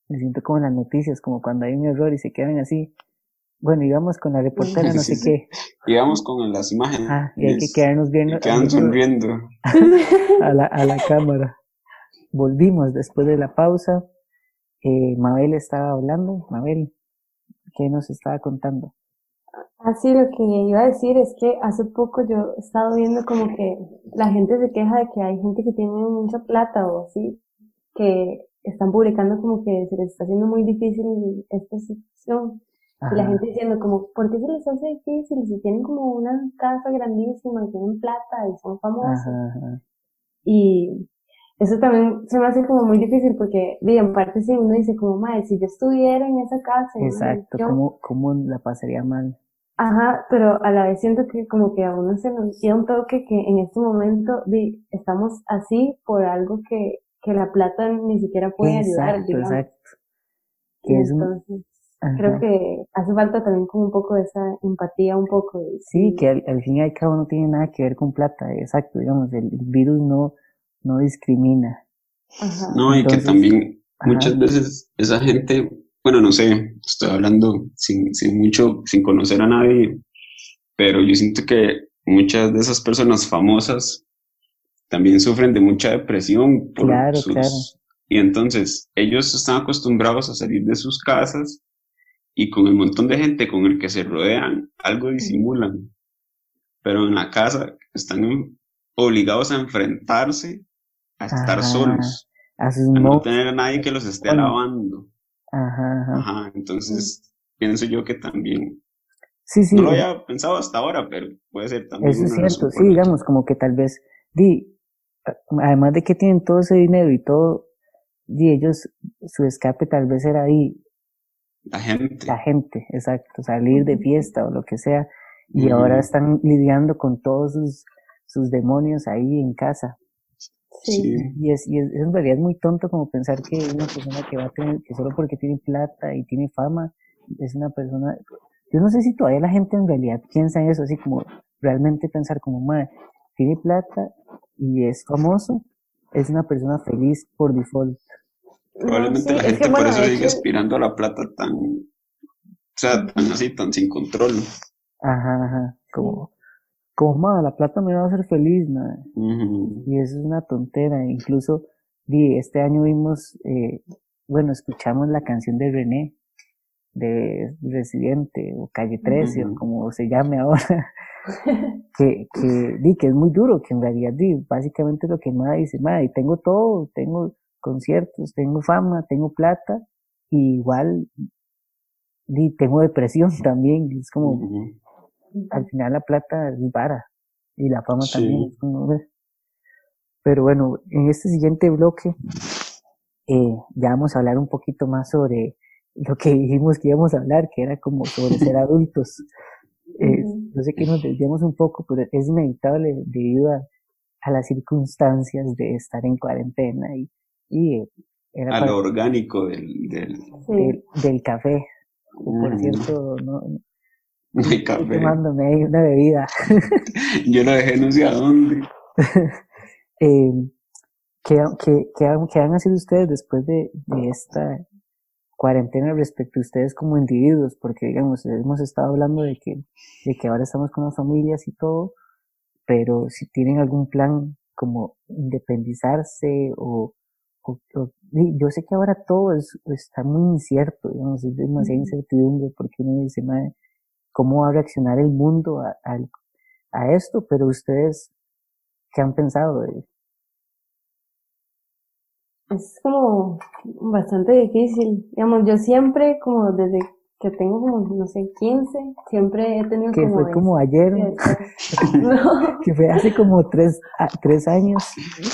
[SPEAKER 2] Me siento como en las noticias, como cuando hay un error y se quedan así. Bueno, íbamos con la reportera, no sé qué.
[SPEAKER 4] Íbamos con las imágenes.
[SPEAKER 2] Ah, y hay que quedarnos viendo.
[SPEAKER 4] quedan sonriendo.
[SPEAKER 2] a, la, a la cámara. Volvimos después de la pausa. Eh, Mabel estaba hablando. Mabel, ¿qué nos estaba contando?
[SPEAKER 3] Así lo que iba a decir es que hace poco yo he estado viendo como que la gente se queja de que hay gente que tiene mucha plata o así, que están publicando como que se les está haciendo muy difícil esta situación. Y la gente diciendo como, ¿por qué se les hace difícil si tienen como una casa grandísima y tienen plata y son famosos? Y eso también se me hace como muy difícil porque, bien, en parte si uno dice como, madre, si yo estuviera en esa casa.
[SPEAKER 2] Exacto, ¿cómo, ¿cómo la pasaría mal?
[SPEAKER 3] Ajá, pero a la vez siento que como que a uno se nos dio un toque que en este momento di, estamos así por algo que, que la plata ni siquiera puede ayudar, digamos. Exacto. Y creo que hace falta también como un poco de esa empatía, un poco de...
[SPEAKER 2] Sí, que al, fin y al cabo no tiene nada que ver con plata, exacto, digamos, el, virus no, no discrimina.
[SPEAKER 4] Ajá. No, y que también muchas veces esa gente bueno, no sé, estoy hablando sin, sin mucho, sin conocer a nadie, pero yo siento que muchas de esas personas famosas también sufren de mucha depresión por
[SPEAKER 2] claro,
[SPEAKER 4] sus,
[SPEAKER 2] claro.
[SPEAKER 4] y entonces ellos están acostumbrados a salir de sus casas y con el montón de gente con el que se rodean, algo disimulan, pero en la casa están obligados a enfrentarse a estar solos,
[SPEAKER 2] a,
[SPEAKER 4] no tener a nadie que los esté alabando.
[SPEAKER 2] Ajá,
[SPEAKER 4] ajá. entonces pienso yo que también.
[SPEAKER 2] Sí, sí.
[SPEAKER 4] No lo había pensado hasta ahora, pero puede ser también.
[SPEAKER 2] Eso es cierto, sí, digamos, como que tal vez, di, además de que tienen todo ese dinero y todo, di, ellos, su escape tal vez era ahí.
[SPEAKER 4] La gente.
[SPEAKER 2] La gente, exacto, salir de fiesta o lo que sea, y ahora están lidiando con todos sus, sus demonios ahí en casa.
[SPEAKER 3] Sí.
[SPEAKER 2] Y, es, y es, en realidad muy tonto como pensar que una persona que va a tener, que solo porque tiene plata y tiene fama, es una persona, yo no sé si todavía la gente en realidad piensa en eso, así como realmente pensar como, madre, tiene plata y es famoso, es una persona feliz por default.
[SPEAKER 4] Probablemente la gente por eso sigue aspirando a la plata tan, o sea, tan así, tan sin control.
[SPEAKER 2] Ajá, ajá, como, como, la plata me va a hacer feliz, madre. Y eso es una tontera. Incluso, di, este año vimos, eh, bueno, escuchamos la canción de René, de Residente, o Calle 13, o como se llame ahora, que, que, di, que es muy duro, que en realidad, di, básicamente lo que Mada dice, Mada, tengo todo, tengo conciertos, tengo fama, tengo plata, y igual, di, tengo depresión también, es como, al final la plata es vara y la fama también. Pero bueno, en este siguiente bloque eh, ya vamos a hablar un poquito más sobre lo que dijimos que íbamos a hablar, que era como sobre ser adultos. Eh, no sé que nos desviamos un poco, pero es inevitable debido a, a las circunstancias de estar en cuarentena y, y
[SPEAKER 4] era a lo orgánico del, del,
[SPEAKER 2] del, café. Por mm. cierto, no,
[SPEAKER 4] no hay café.
[SPEAKER 2] tomándome una bebida.
[SPEAKER 4] Yo lo dejé no sé a dónde.
[SPEAKER 2] eh, ¿qué, qué, qué, han sido ustedes después de, de esta cuarentena respecto a ustedes como individuos? Porque, digamos, hemos estado hablando de que, de que ahora estamos con las familias y todo, pero si tienen algún plan como independizarse o, yo sé que ahora todo es, está muy incierto, digamos, es demasiada incertidumbre porque uno dice, madre, ¿cómo va a reaccionar el mundo a, a, esto? Pero ustedes, ¿qué han pensado de
[SPEAKER 3] Es como bastante difícil, digamos, yo siempre como desde que tengo como, no sé, 15, siempre he tenido
[SPEAKER 2] que
[SPEAKER 3] como...
[SPEAKER 2] fue como ayer, que fue hace como tres, tres años.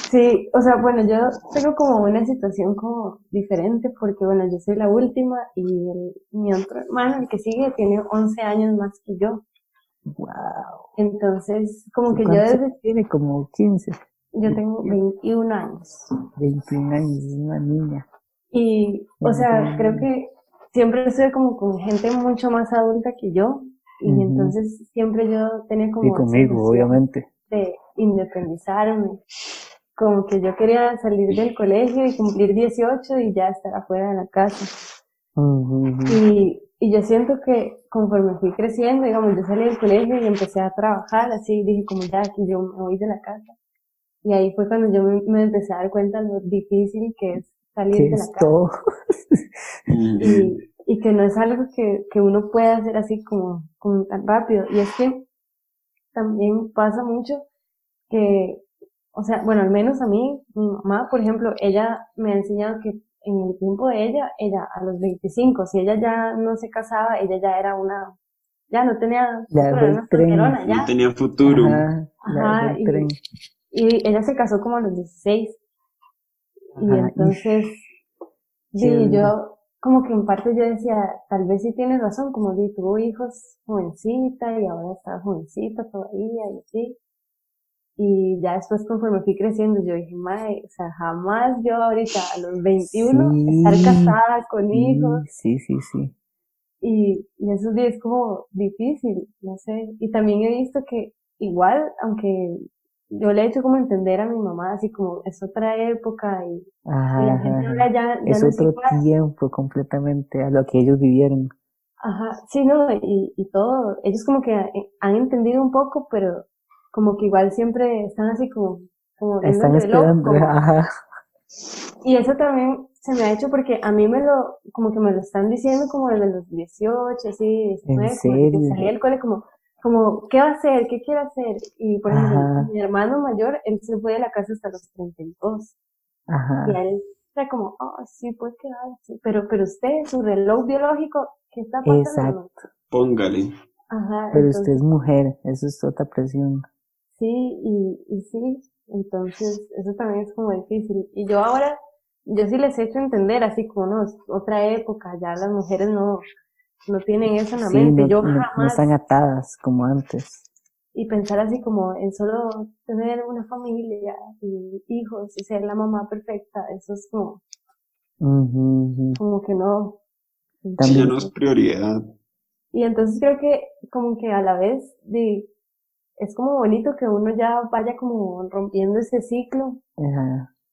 [SPEAKER 3] Sí, o sea, bueno, yo tengo como una situación como diferente porque, bueno, yo soy la última y el, mi otro hermano, el que sigue, tiene 11 años más que yo.
[SPEAKER 2] Wow.
[SPEAKER 3] Entonces, como que yo desde...
[SPEAKER 2] Tiene como 15.
[SPEAKER 3] Yo tengo 21 años.
[SPEAKER 2] 21 años, es una niña.
[SPEAKER 3] Y, o sea, creo que siempre estuve como con gente mucho más adulta que yo y entonces siempre yo tenía como...
[SPEAKER 2] Y conmigo, obviamente.
[SPEAKER 3] De independizarme. Como que yo quería salir del colegio y cumplir 18 y ya estar afuera de la casa. y, y yo siento que conforme fui creciendo, digamos, yo salí del colegio y empecé a trabajar, así dije como ya que yo me voy de la casa. Y ahí fue cuando yo me, empecé a dar cuenta de lo difícil que es salir de la casa. y, y que no es algo que, que uno puede hacer así como, como tan rápido. Y es que también pasa mucho que, o sea, bueno, al menos a mí, mi mamá, por ejemplo, ella me ha enseñado que en el tiempo de ella, ella a los 25, si ella ya no se casaba, ella ya era una, ya no tenía
[SPEAKER 2] ya
[SPEAKER 3] ya.
[SPEAKER 4] No tenía futuro.
[SPEAKER 3] Ajá, y, y, ella se casó como a los 16. Y entonces, sí, yo, como que en parte yo decía, tal vez sí tienes razón, como di, tuvo hijos jovencita y ahora está jovencita todavía y así. Y ya después conforme fui creciendo, yo dije, mae, o sea, jamás yo ahorita a los 21 estar casada con hijos.
[SPEAKER 2] Sí, sí, sí.
[SPEAKER 3] Y, y eso es como difícil, no sé. Y también he visto que igual, aunque yo le he hecho como entender a mi mamá, así como es otra época y,
[SPEAKER 2] la gente ya, ya es otro tiempo completamente a lo que ellos vivieron.
[SPEAKER 3] Ajá, sí, no, y, y todo, ellos como que han entendido un poco, pero como que igual siempre están así como, como
[SPEAKER 2] están esperando, ajá.
[SPEAKER 3] Y eso también se me ha hecho porque a mí me lo, como que me lo están diciendo como desde los 18, así, 19, ¿En serio? como que salí del cole como, como, ¿qué va a hacer? ¿Qué quiere hacer? Y por ejemplo, mi hermano mayor, él se fue de la casa hasta los 32. Ajá. Y él era como, oh, sí, puede quedar así. Pero, pero usted, su reloj biológico, ¿qué está pasando?
[SPEAKER 2] Exacto.
[SPEAKER 4] Póngale.
[SPEAKER 3] Ajá.
[SPEAKER 2] Pero usted es mujer, eso es otra presión.
[SPEAKER 3] Sí, y, y sí, entonces eso también es como difícil. Y yo ahora, yo sí les he hecho entender, así como, no, es otra época, ya las mujeres no, no tienen eso en la mente. Yo jamás.
[SPEAKER 2] No están atadas como antes.
[SPEAKER 3] Y pensar así como en solo tener una familia y hijos y ser la mamá perfecta, eso es como. Como que no.
[SPEAKER 4] También no es prioridad.
[SPEAKER 3] Y entonces creo que como que a la vez de, es como bonito que uno ya vaya como rompiendo ese ciclo.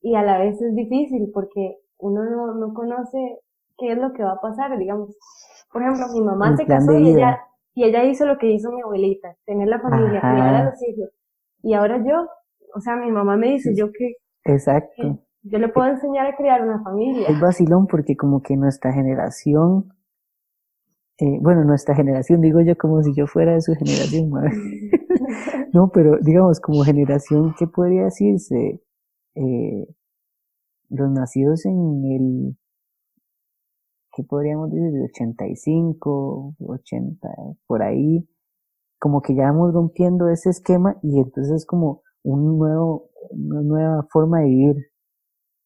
[SPEAKER 3] Y a la vez es difícil porque uno no, no conoce qué es lo que va a pasar, digamos por ejemplo, mi mamá se casó y ella, y ella hizo lo que hizo mi abuelita, tener la familia, criar a los hijos. Y ahora yo, o sea, mi mamá me dice, yo que...
[SPEAKER 2] Exacto.
[SPEAKER 3] yo le puedo enseñar a criar una familia.
[SPEAKER 2] Es vacilón porque como que nuestra generación, eh, bueno, nuestra generación, digo yo como si yo fuera de su generación, no, pero digamos como generación, ¿qué podría decirse? Eh, los nacidos en el ¿qué podríamos decir? De 85, 80, por ahí, como que ya vamos rompiendo ese esquema y entonces es como un nuevo, una nueva forma de vivir.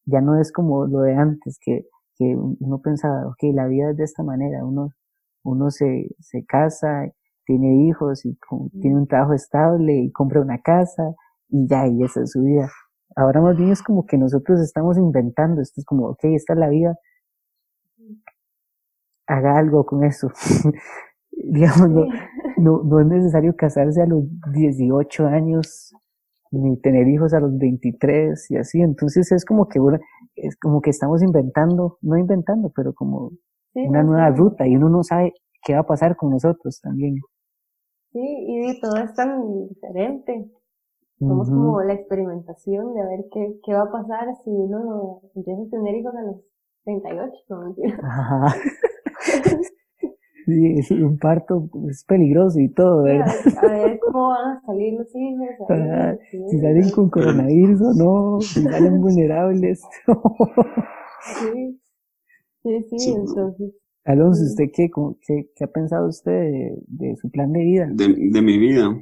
[SPEAKER 2] Ya no es como lo de antes, que, que uno pensaba, ok, la vida es de esta manera, uno, uno se, se casa, tiene hijos y tiene un trabajo estable y compra una casa y ya, y esa es su vida. Ahora más bien es como que nosotros estamos inventando, esto es como, ok, esta es la vida, haga algo con eso. Digamos, no, no, no es necesario casarse a los 18 años, ni tener hijos a los 23 y así. Entonces es como que uno, es como que estamos inventando, no inventando, pero como
[SPEAKER 3] Sí,
[SPEAKER 2] una
[SPEAKER 3] sí,
[SPEAKER 2] nueva ruta y uno no sabe qué va a pasar con nosotros también.
[SPEAKER 3] Sí, y todo es tan diferente. Somos como la experimentación de ver qué, qué va a pasar si uno empieza a tener hijos a los 38, no mentira.
[SPEAKER 2] Ajá. Sí, es un parto es peligroso y todo,
[SPEAKER 3] a,
[SPEAKER 2] ¿verdad?
[SPEAKER 3] ver, a ver cómo van a salir los hijos. sí,
[SPEAKER 2] Si salen con coronavirus o no, si salen vulnerables.
[SPEAKER 3] Sí, sí, sí,
[SPEAKER 4] Sí,
[SPEAKER 3] entonces,
[SPEAKER 2] Alonso. ¿usted qué, cómo- qué, qué ha pensado usted de, de su plan de vida?
[SPEAKER 4] De, de mi vida.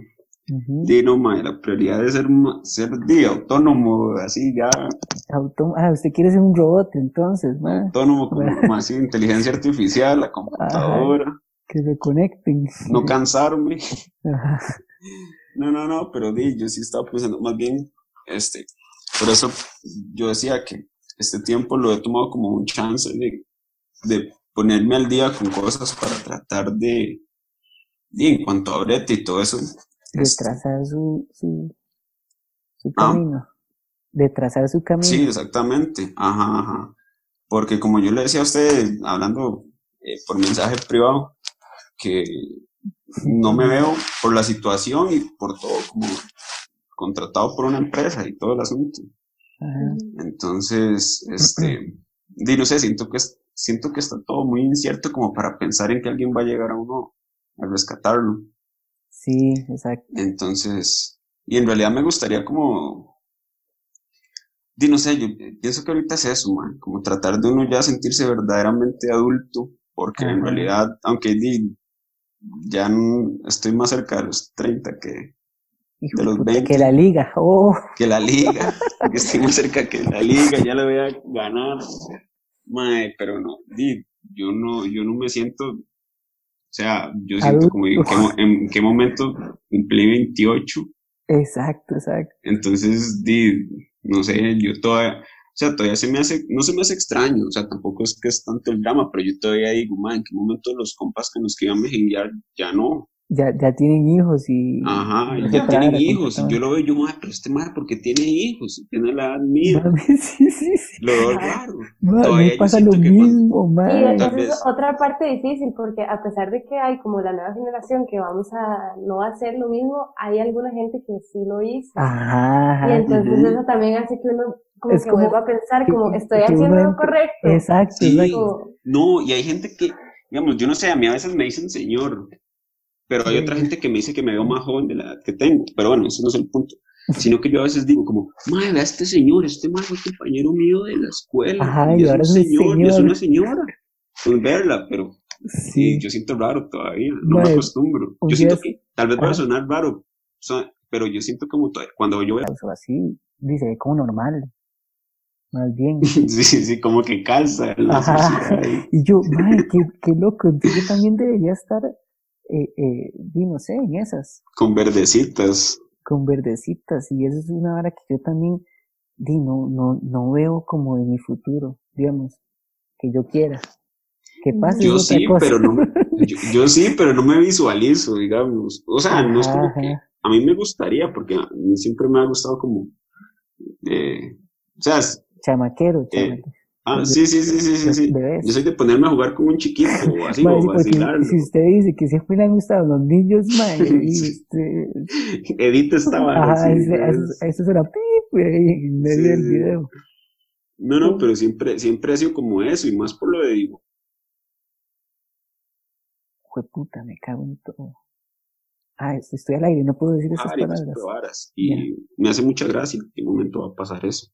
[SPEAKER 2] Ujú.
[SPEAKER 4] Di, no, mae, la prioridad es ser, ser di, autónomo, así ya,
[SPEAKER 2] ah, usted quiere ser un robot entonces,
[SPEAKER 4] autónomo con como así, inteligencia artificial, la computadora,
[SPEAKER 2] que se conecten.
[SPEAKER 4] no cansarme.
[SPEAKER 2] Ajá.
[SPEAKER 4] No, no, no, pero di, yo sí estaba pensando, más bien, este, por eso yo decía que este tiempo lo he tomado como un chance de, de ponerme al día con cosas para tratar de, di, en cuanto a brete y todo eso,
[SPEAKER 2] De trazar su, su, su
[SPEAKER 4] Ah.
[SPEAKER 2] camino. De trazar su camino.
[SPEAKER 4] Sí, exactamente. Ajá, ajá. Porque como yo le decía a usted, hablando eh, por mensaje privado, que no me veo por la situación y por todo como contratado por una empresa y todo el asunto.
[SPEAKER 2] Ajá.
[SPEAKER 4] Entonces, este, di, no sé, siento que, es- siento que está todo muy incierto como para pensar en que alguien va a llegar a uno a rescatarlo.
[SPEAKER 2] Sí, exacto.
[SPEAKER 4] Entonces, y en realidad me gustaría como, di, no sé, yo pienso que ahorita es eso, man, como tratar de uno ya sentirse verdaderamente adulto, porque en realidad, aunque di, ya estoy más cerca de los 30 que,
[SPEAKER 2] Hijo
[SPEAKER 4] de los
[SPEAKER 2] puta,
[SPEAKER 4] 20.
[SPEAKER 2] que la liga. Oh,
[SPEAKER 4] que la liga, que estoy más cerca que la liga, ya la voy a ganar. Mae, pero no, di, yo no, yo no me siento, sea, yo siento como en qué, mo- en qué momento cumplí 28
[SPEAKER 2] exacto, exacto.
[SPEAKER 4] Entonces, di, no sé, yo todavía, o sea, todavía se me hace, no se me hace extraño, o sea, tampoco es que es tanto el drama, pero yo todavía digo, man, ¿en qué momento los compas que nos que iban a mejenguear ya no?
[SPEAKER 2] Ya, ya tienen hijos y.
[SPEAKER 4] Ajá,
[SPEAKER 2] y no
[SPEAKER 4] ya tienen hijos, y yo lo veo, yo, man, pero este man, ¿por qué tiene hijos? Tiene la edad mía,
[SPEAKER 2] Mami, sí, sí, sí.
[SPEAKER 4] lo veo raro.
[SPEAKER 2] Me pasa lo mismo,
[SPEAKER 3] Y
[SPEAKER 2] man.
[SPEAKER 4] Tal
[SPEAKER 3] esa es otra parte difícil porque a pesar de que hay como la nueva generación que vamos a no hacer lo mismo, hay alguna gente que sí lo hizo.
[SPEAKER 2] Ajá,
[SPEAKER 3] Y entonces eso también hace que uno como
[SPEAKER 2] Es
[SPEAKER 3] que
[SPEAKER 2] como
[SPEAKER 3] vuelva a pensar
[SPEAKER 2] que-
[SPEAKER 3] como estoy haciendo lo correcto.
[SPEAKER 2] Exacto,
[SPEAKER 4] Sí.
[SPEAKER 3] Como,
[SPEAKER 4] No, y hay gente que, digamos, yo no sé, a mí a veces me dicen señor, pero hay otra gente que me dice que me veo más joven de la edad que tengo, pero bueno, ese no es el punto, sino que yo a veces digo como, madre, vea a este señor, este man fue compañero mío de la escuela,
[SPEAKER 2] Ajá,
[SPEAKER 4] y
[SPEAKER 2] ahora es un
[SPEAKER 4] señor, y es
[SPEAKER 2] señor.
[SPEAKER 4] una señora, pues verla, pero
[SPEAKER 2] Sí.
[SPEAKER 4] yo siento raro todavía, no me
[SPEAKER 2] Mae,
[SPEAKER 4] acostumbro, yo siento que tal vez va a sonar raro, pero yo siento como todavía- cuando yo veo,
[SPEAKER 2] así, dice, como normal. Más bien.
[SPEAKER 4] sí, sí, sí, como que calza en la
[SPEAKER 2] Ajá. Y yo, madre, qué, qué loco. Yo también debería estar, eh, eh, di, no sé, en esas,
[SPEAKER 4] con verdecitas,
[SPEAKER 2] con verdecitas. Y eso es una hora que yo también, di, no, no, no veo como de mi futuro, digamos, que yo quiera. Que pase
[SPEAKER 4] Yo sí,
[SPEAKER 2] cosa.
[SPEAKER 4] pero no me, yo, yo sí, pero no me visualizo, digamos. O sea, no es como que a mí me gustaría, porque a mí siempre me ha gustado como, eh, o sea,
[SPEAKER 2] Chamaquero,
[SPEAKER 4] Eh,
[SPEAKER 2] chamaquero.
[SPEAKER 4] Ah,
[SPEAKER 2] de-
[SPEAKER 4] sí, sí, sí, sí, sí, sí. Yo soy de ponerme a jugar con un chiquito o así,
[SPEAKER 2] Mae,
[SPEAKER 4] o vacilarlo.
[SPEAKER 2] si usted dice que siempre le han gustado los niños, y usted,
[SPEAKER 4] Edita esta vara, sí,
[SPEAKER 2] eso, eso será pip en medio del video.
[SPEAKER 4] No, no, pero siempre, siempre ha sido como eso, y más por lo de dibujo.
[SPEAKER 2] Jueputa, me cago en todo. Ah, es- estoy al aire, no puedo decir esas
[SPEAKER 4] tipo
[SPEAKER 2] palabras.
[SPEAKER 4] Y me hace mucha gracia en qué momento va a pasar eso.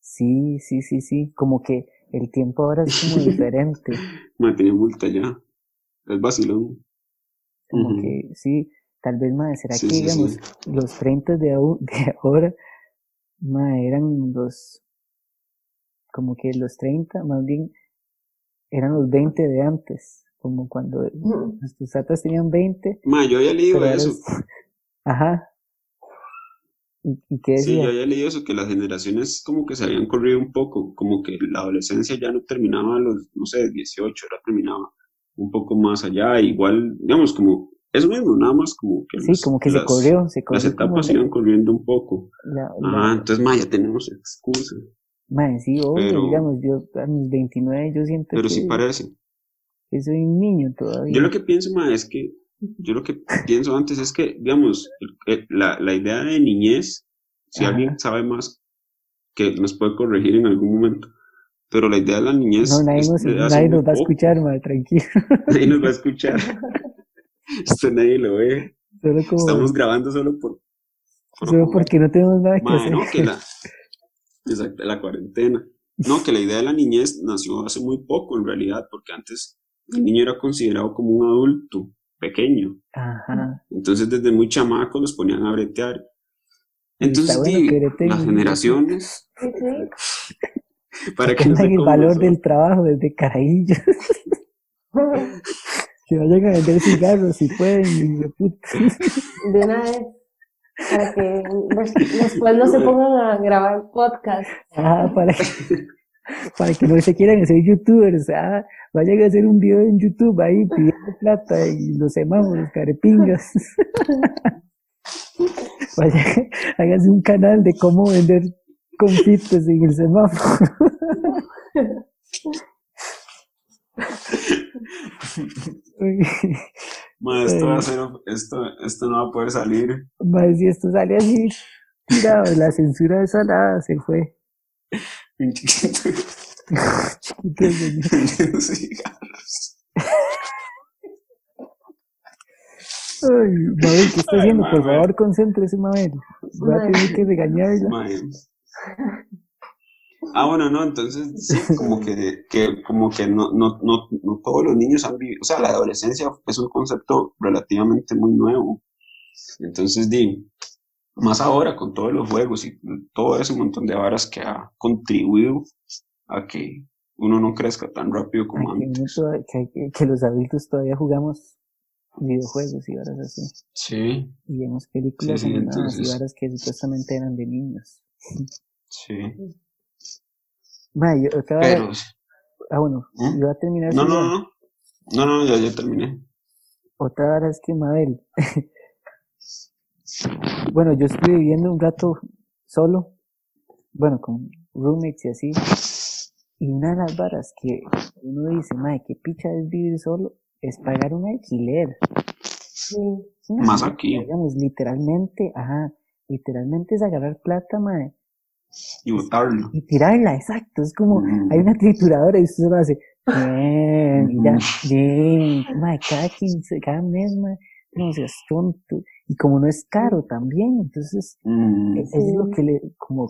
[SPEAKER 2] Sí, sí, sí, sí. Como que el tiempo ahora es como diferente.
[SPEAKER 4] Me tenía multa ya. Es vacilón.
[SPEAKER 2] Como que, sí, tal vez, más ¿será
[SPEAKER 4] Sí,
[SPEAKER 2] que,
[SPEAKER 4] sí,
[SPEAKER 2] digamos,
[SPEAKER 4] sí.
[SPEAKER 2] los 30 de, de ahora, mae, eran los, como que los 30, más bien, eran los 20 de antes. Como cuando
[SPEAKER 3] Ujú.
[SPEAKER 2] nuestros tatas tenían 20,
[SPEAKER 4] Ma, yo había leído eso.
[SPEAKER 2] es- Ajá. ¿Y, y qué
[SPEAKER 4] Sí, yo había leído eso, que las generaciones como que se habían corrido un poco, como que la adolescencia ya no terminaba a los, no sé, 18, ahora terminaba un poco más allá, igual, digamos, como eso mismo, nada más como que
[SPEAKER 2] Sí,
[SPEAKER 4] las,
[SPEAKER 2] como que se
[SPEAKER 4] las-
[SPEAKER 2] corrió, se
[SPEAKER 4] las
[SPEAKER 2] corrió como
[SPEAKER 4] etapas iban corriendo un poco.
[SPEAKER 2] la,
[SPEAKER 4] Ah, entonces, ma, ya tenemos excusa,
[SPEAKER 2] Mae, sí, obvio,
[SPEAKER 4] pero-
[SPEAKER 2] digamos, yo a mis 29 yo siento
[SPEAKER 4] pero
[SPEAKER 2] que,
[SPEAKER 4] sí parece.
[SPEAKER 2] que soy un niño todavía.
[SPEAKER 4] Yo lo que pienso, ma, es que, yo lo que pienso antes es que, digamos, la, la idea de niñez, si
[SPEAKER 2] Ajá.
[SPEAKER 4] alguien sabe más, que nos puede corregir en algún momento, pero la idea de la niñez
[SPEAKER 2] No, nadie
[SPEAKER 4] es
[SPEAKER 2] nos, nadie nos va a escuchar, mae, tranquilo.
[SPEAKER 4] Nadie nos va a escuchar. Esto nadie lo ve.
[SPEAKER 2] Solo como,
[SPEAKER 4] Estamos grabando solo por... por
[SPEAKER 2] solo porque no tenemos nada que
[SPEAKER 4] Mae,
[SPEAKER 2] hacer.
[SPEAKER 4] no, que la... Exacto, la cuarentena. No, que la idea de la niñez nació hace muy poco en realidad, porque antes el niño era considerado como un adulto pequeño.
[SPEAKER 2] Ajá.
[SPEAKER 4] Entonces desde muy chamaco los ponían a bretear. Entonces,
[SPEAKER 2] bueno
[SPEAKER 4] di,
[SPEAKER 2] que breten.
[SPEAKER 4] las generaciones,
[SPEAKER 3] Sí, sí.
[SPEAKER 4] para que no se
[SPEAKER 2] Pongan el valor del trabajo desde carajillos. que vayan a vender cigarros si pueden. y de
[SPEAKER 3] una vez. Para que des- después no se pongan a grabar podcast.
[SPEAKER 2] Ah, para que, para que no se quieran hacer youtubers. Ah, vayan a hacer un video en YouTube ahí pidiendo plata y los semáforos, carepingas. Vayan, háganse un canal de cómo vender confites en el semáforo.
[SPEAKER 4] Esto va a ser, esto, esto no va a poder salir.
[SPEAKER 2] Madre, si esto sale así, tirado, la censura de salada se fue. Señor.
[SPEAKER 4] vendiendo cigarros.
[SPEAKER 2] Ay, Mabel, ¿qué está
[SPEAKER 4] Ay,
[SPEAKER 2] haciendo? Por
[SPEAKER 4] Mabel.
[SPEAKER 2] favor, concéntrese, Mabel. Voy a
[SPEAKER 3] Mabel.
[SPEAKER 2] tener que regañarla.
[SPEAKER 4] Mae. Ah, bueno, no, entonces sí, como que, que como que no, no, no, no todos los niños han vivido, o sea, la adolescencia es un concepto relativamente muy nuevo. Entonces, di, más ahora con todos los juegos y todo ese montón de varas que ha contribuido a que uno no crezca tan rápido como
[SPEAKER 2] que,
[SPEAKER 4] antes.
[SPEAKER 2] que- los adultos todavía jugamos videojuegos y varas así.
[SPEAKER 4] Sí,
[SPEAKER 2] Y vemos películas
[SPEAKER 4] Sí, sí,
[SPEAKER 2] animadas y varas que supuestamente eran de niños.
[SPEAKER 4] sí,
[SPEAKER 2] Ma, yo vara-
[SPEAKER 4] pero...
[SPEAKER 2] ah, bueno,
[SPEAKER 4] ¿Mm?
[SPEAKER 2] iba a terminar.
[SPEAKER 4] No, no, no, no, no, no, ya, ya terminé.
[SPEAKER 2] Otra vara es que Mabel. bueno, yo estuve viviendo un rato solo, bueno, con roommates y así. Y una de las varas que uno dice, madre, qué picha es vivir solo, es pagar un alquiler.
[SPEAKER 3] Sí.
[SPEAKER 2] Es una
[SPEAKER 4] Más aquí.
[SPEAKER 2] Digamos, literalmente, ajá, literalmente es agarrar plata, madre,
[SPEAKER 4] Y botarlo.
[SPEAKER 2] y tirarla, exacto. Es como,
[SPEAKER 4] Mm.
[SPEAKER 2] hay una trituradora y usted solo hace, bien, y ya, bien, madre, cada quince, cada mes, madre, no seas tonto. Y como no es caro también, entonces,
[SPEAKER 4] Mm,
[SPEAKER 2] eso es lo que le, como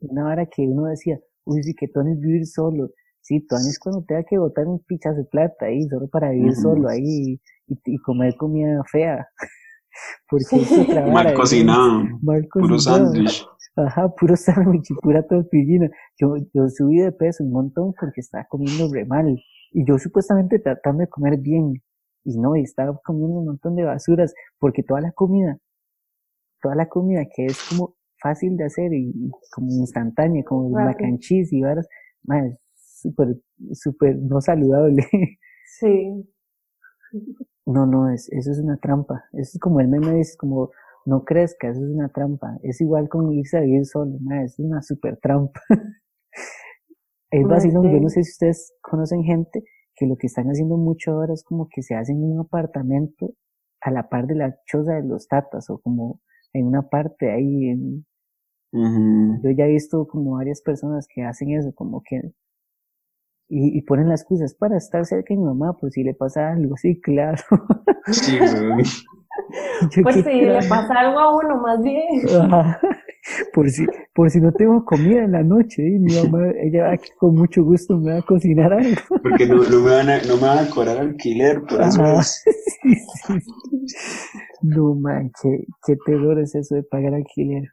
[SPEAKER 2] una vara que uno decía, uy, sí, que tú es vivir solo. Sí, tú es cuando tenga que botar un pichazo de plata ahí, solo para vivir solo ahí y, y comer comida fea. Porque es otra vara,
[SPEAKER 4] mal
[SPEAKER 2] ¿verdad?
[SPEAKER 4] cocinado,
[SPEAKER 2] Mal
[SPEAKER 4] puro
[SPEAKER 2] cocinado.
[SPEAKER 4] sándwich.
[SPEAKER 2] Ajá, puro sándwich y pura tortillina. Yo, yo subí de peso un montón porque estaba comiendo re mal. Y yo supuestamente tratando de comer bien. Y no, y estaba comiendo un montón de basuras porque toda la comida, toda la comida que es como fácil de hacer y, y como instantánea, como cheese y varas, ma, es súper, súper no saludable.
[SPEAKER 3] Sí.
[SPEAKER 2] No, no, es, eso es una trampa. Eso es como el meme dice, como no crezca, eso es una trampa. Es igual como irse a vivir solo, ma, es una super trampa. es vacilón, yo no
[SPEAKER 3] sí.
[SPEAKER 2] sé si ustedes conocen gente que lo que están haciendo mucho ahora es como que se hacen un apartamento a la par de la choza de los tatas o como en una parte ahí. En, yo ya he visto como varias personas que hacen eso, como que y, y ponen las excusas para estar cerca de mi mamá, por si le pasa algo, sí, claro.
[SPEAKER 4] Sí, weón.
[SPEAKER 2] Yo
[SPEAKER 3] Pues si le pasa algo a uno, más bien.
[SPEAKER 2] Ajá. Por si, por si no tengo comida en la noche, y mi mamá, ella va- con mucho gusto me va a cocinar algo.
[SPEAKER 4] Porque no, no, me van a, no me van a cobrar alquiler, por eso es.
[SPEAKER 2] Sí, sí. No man, qué, qué terror es eso de pagar alquiler.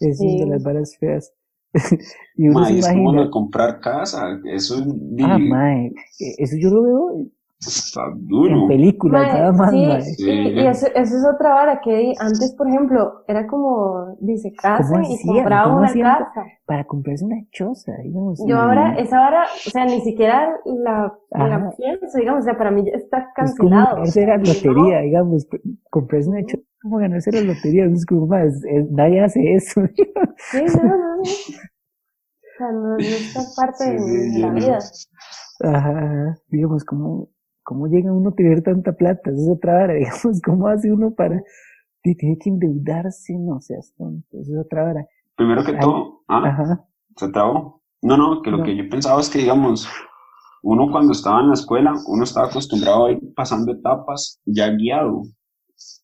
[SPEAKER 2] Es una de las varas feas. y uno
[SPEAKER 4] Ma,
[SPEAKER 2] se
[SPEAKER 4] es como de comprar casa, eso es
[SPEAKER 2] ah, mae, eh, eso yo lo veo
[SPEAKER 4] Está duro.
[SPEAKER 2] En películas,
[SPEAKER 3] Mae,
[SPEAKER 2] nada más,
[SPEAKER 3] sí,
[SPEAKER 2] mae.
[SPEAKER 3] sí, y eso, eso es otra vara que antes, por ejemplo, era como, dice, casan y
[SPEAKER 2] ¿Cómo
[SPEAKER 3] una casa.
[SPEAKER 2] Para comprarse una choza, digamos.
[SPEAKER 3] Yo ahora, esa vara, o sea, ni siquiera la, la pienso, digamos, o sea, para mí ya está
[SPEAKER 2] Es como
[SPEAKER 3] cancelado.
[SPEAKER 2] la lotería, digamos, comprarse una choza, como ganarse la lotería, es como, mae, es- es- nadie hace eso.
[SPEAKER 3] Sí, no, no, no. O sea, no, no está parte
[SPEAKER 4] Sí,
[SPEAKER 3] de, la vida.
[SPEAKER 2] Ajá, ajá. digamos, ¿cómo, cómo llega uno a tener tanta plata? Esa es otra vara, digamos, ¿cómo hace uno para, tiene que endeudarse? No seas tonto, esa es otra vara.
[SPEAKER 4] Primero que
[SPEAKER 2] Ay,
[SPEAKER 4] todo, ah,
[SPEAKER 2] Ajá,
[SPEAKER 4] se trabó. No, no, que lo
[SPEAKER 2] No.
[SPEAKER 4] que yo pensaba es que, digamos, uno cuando estaba en la escuela, uno estaba acostumbrado a ir pasando etapas ya guiado.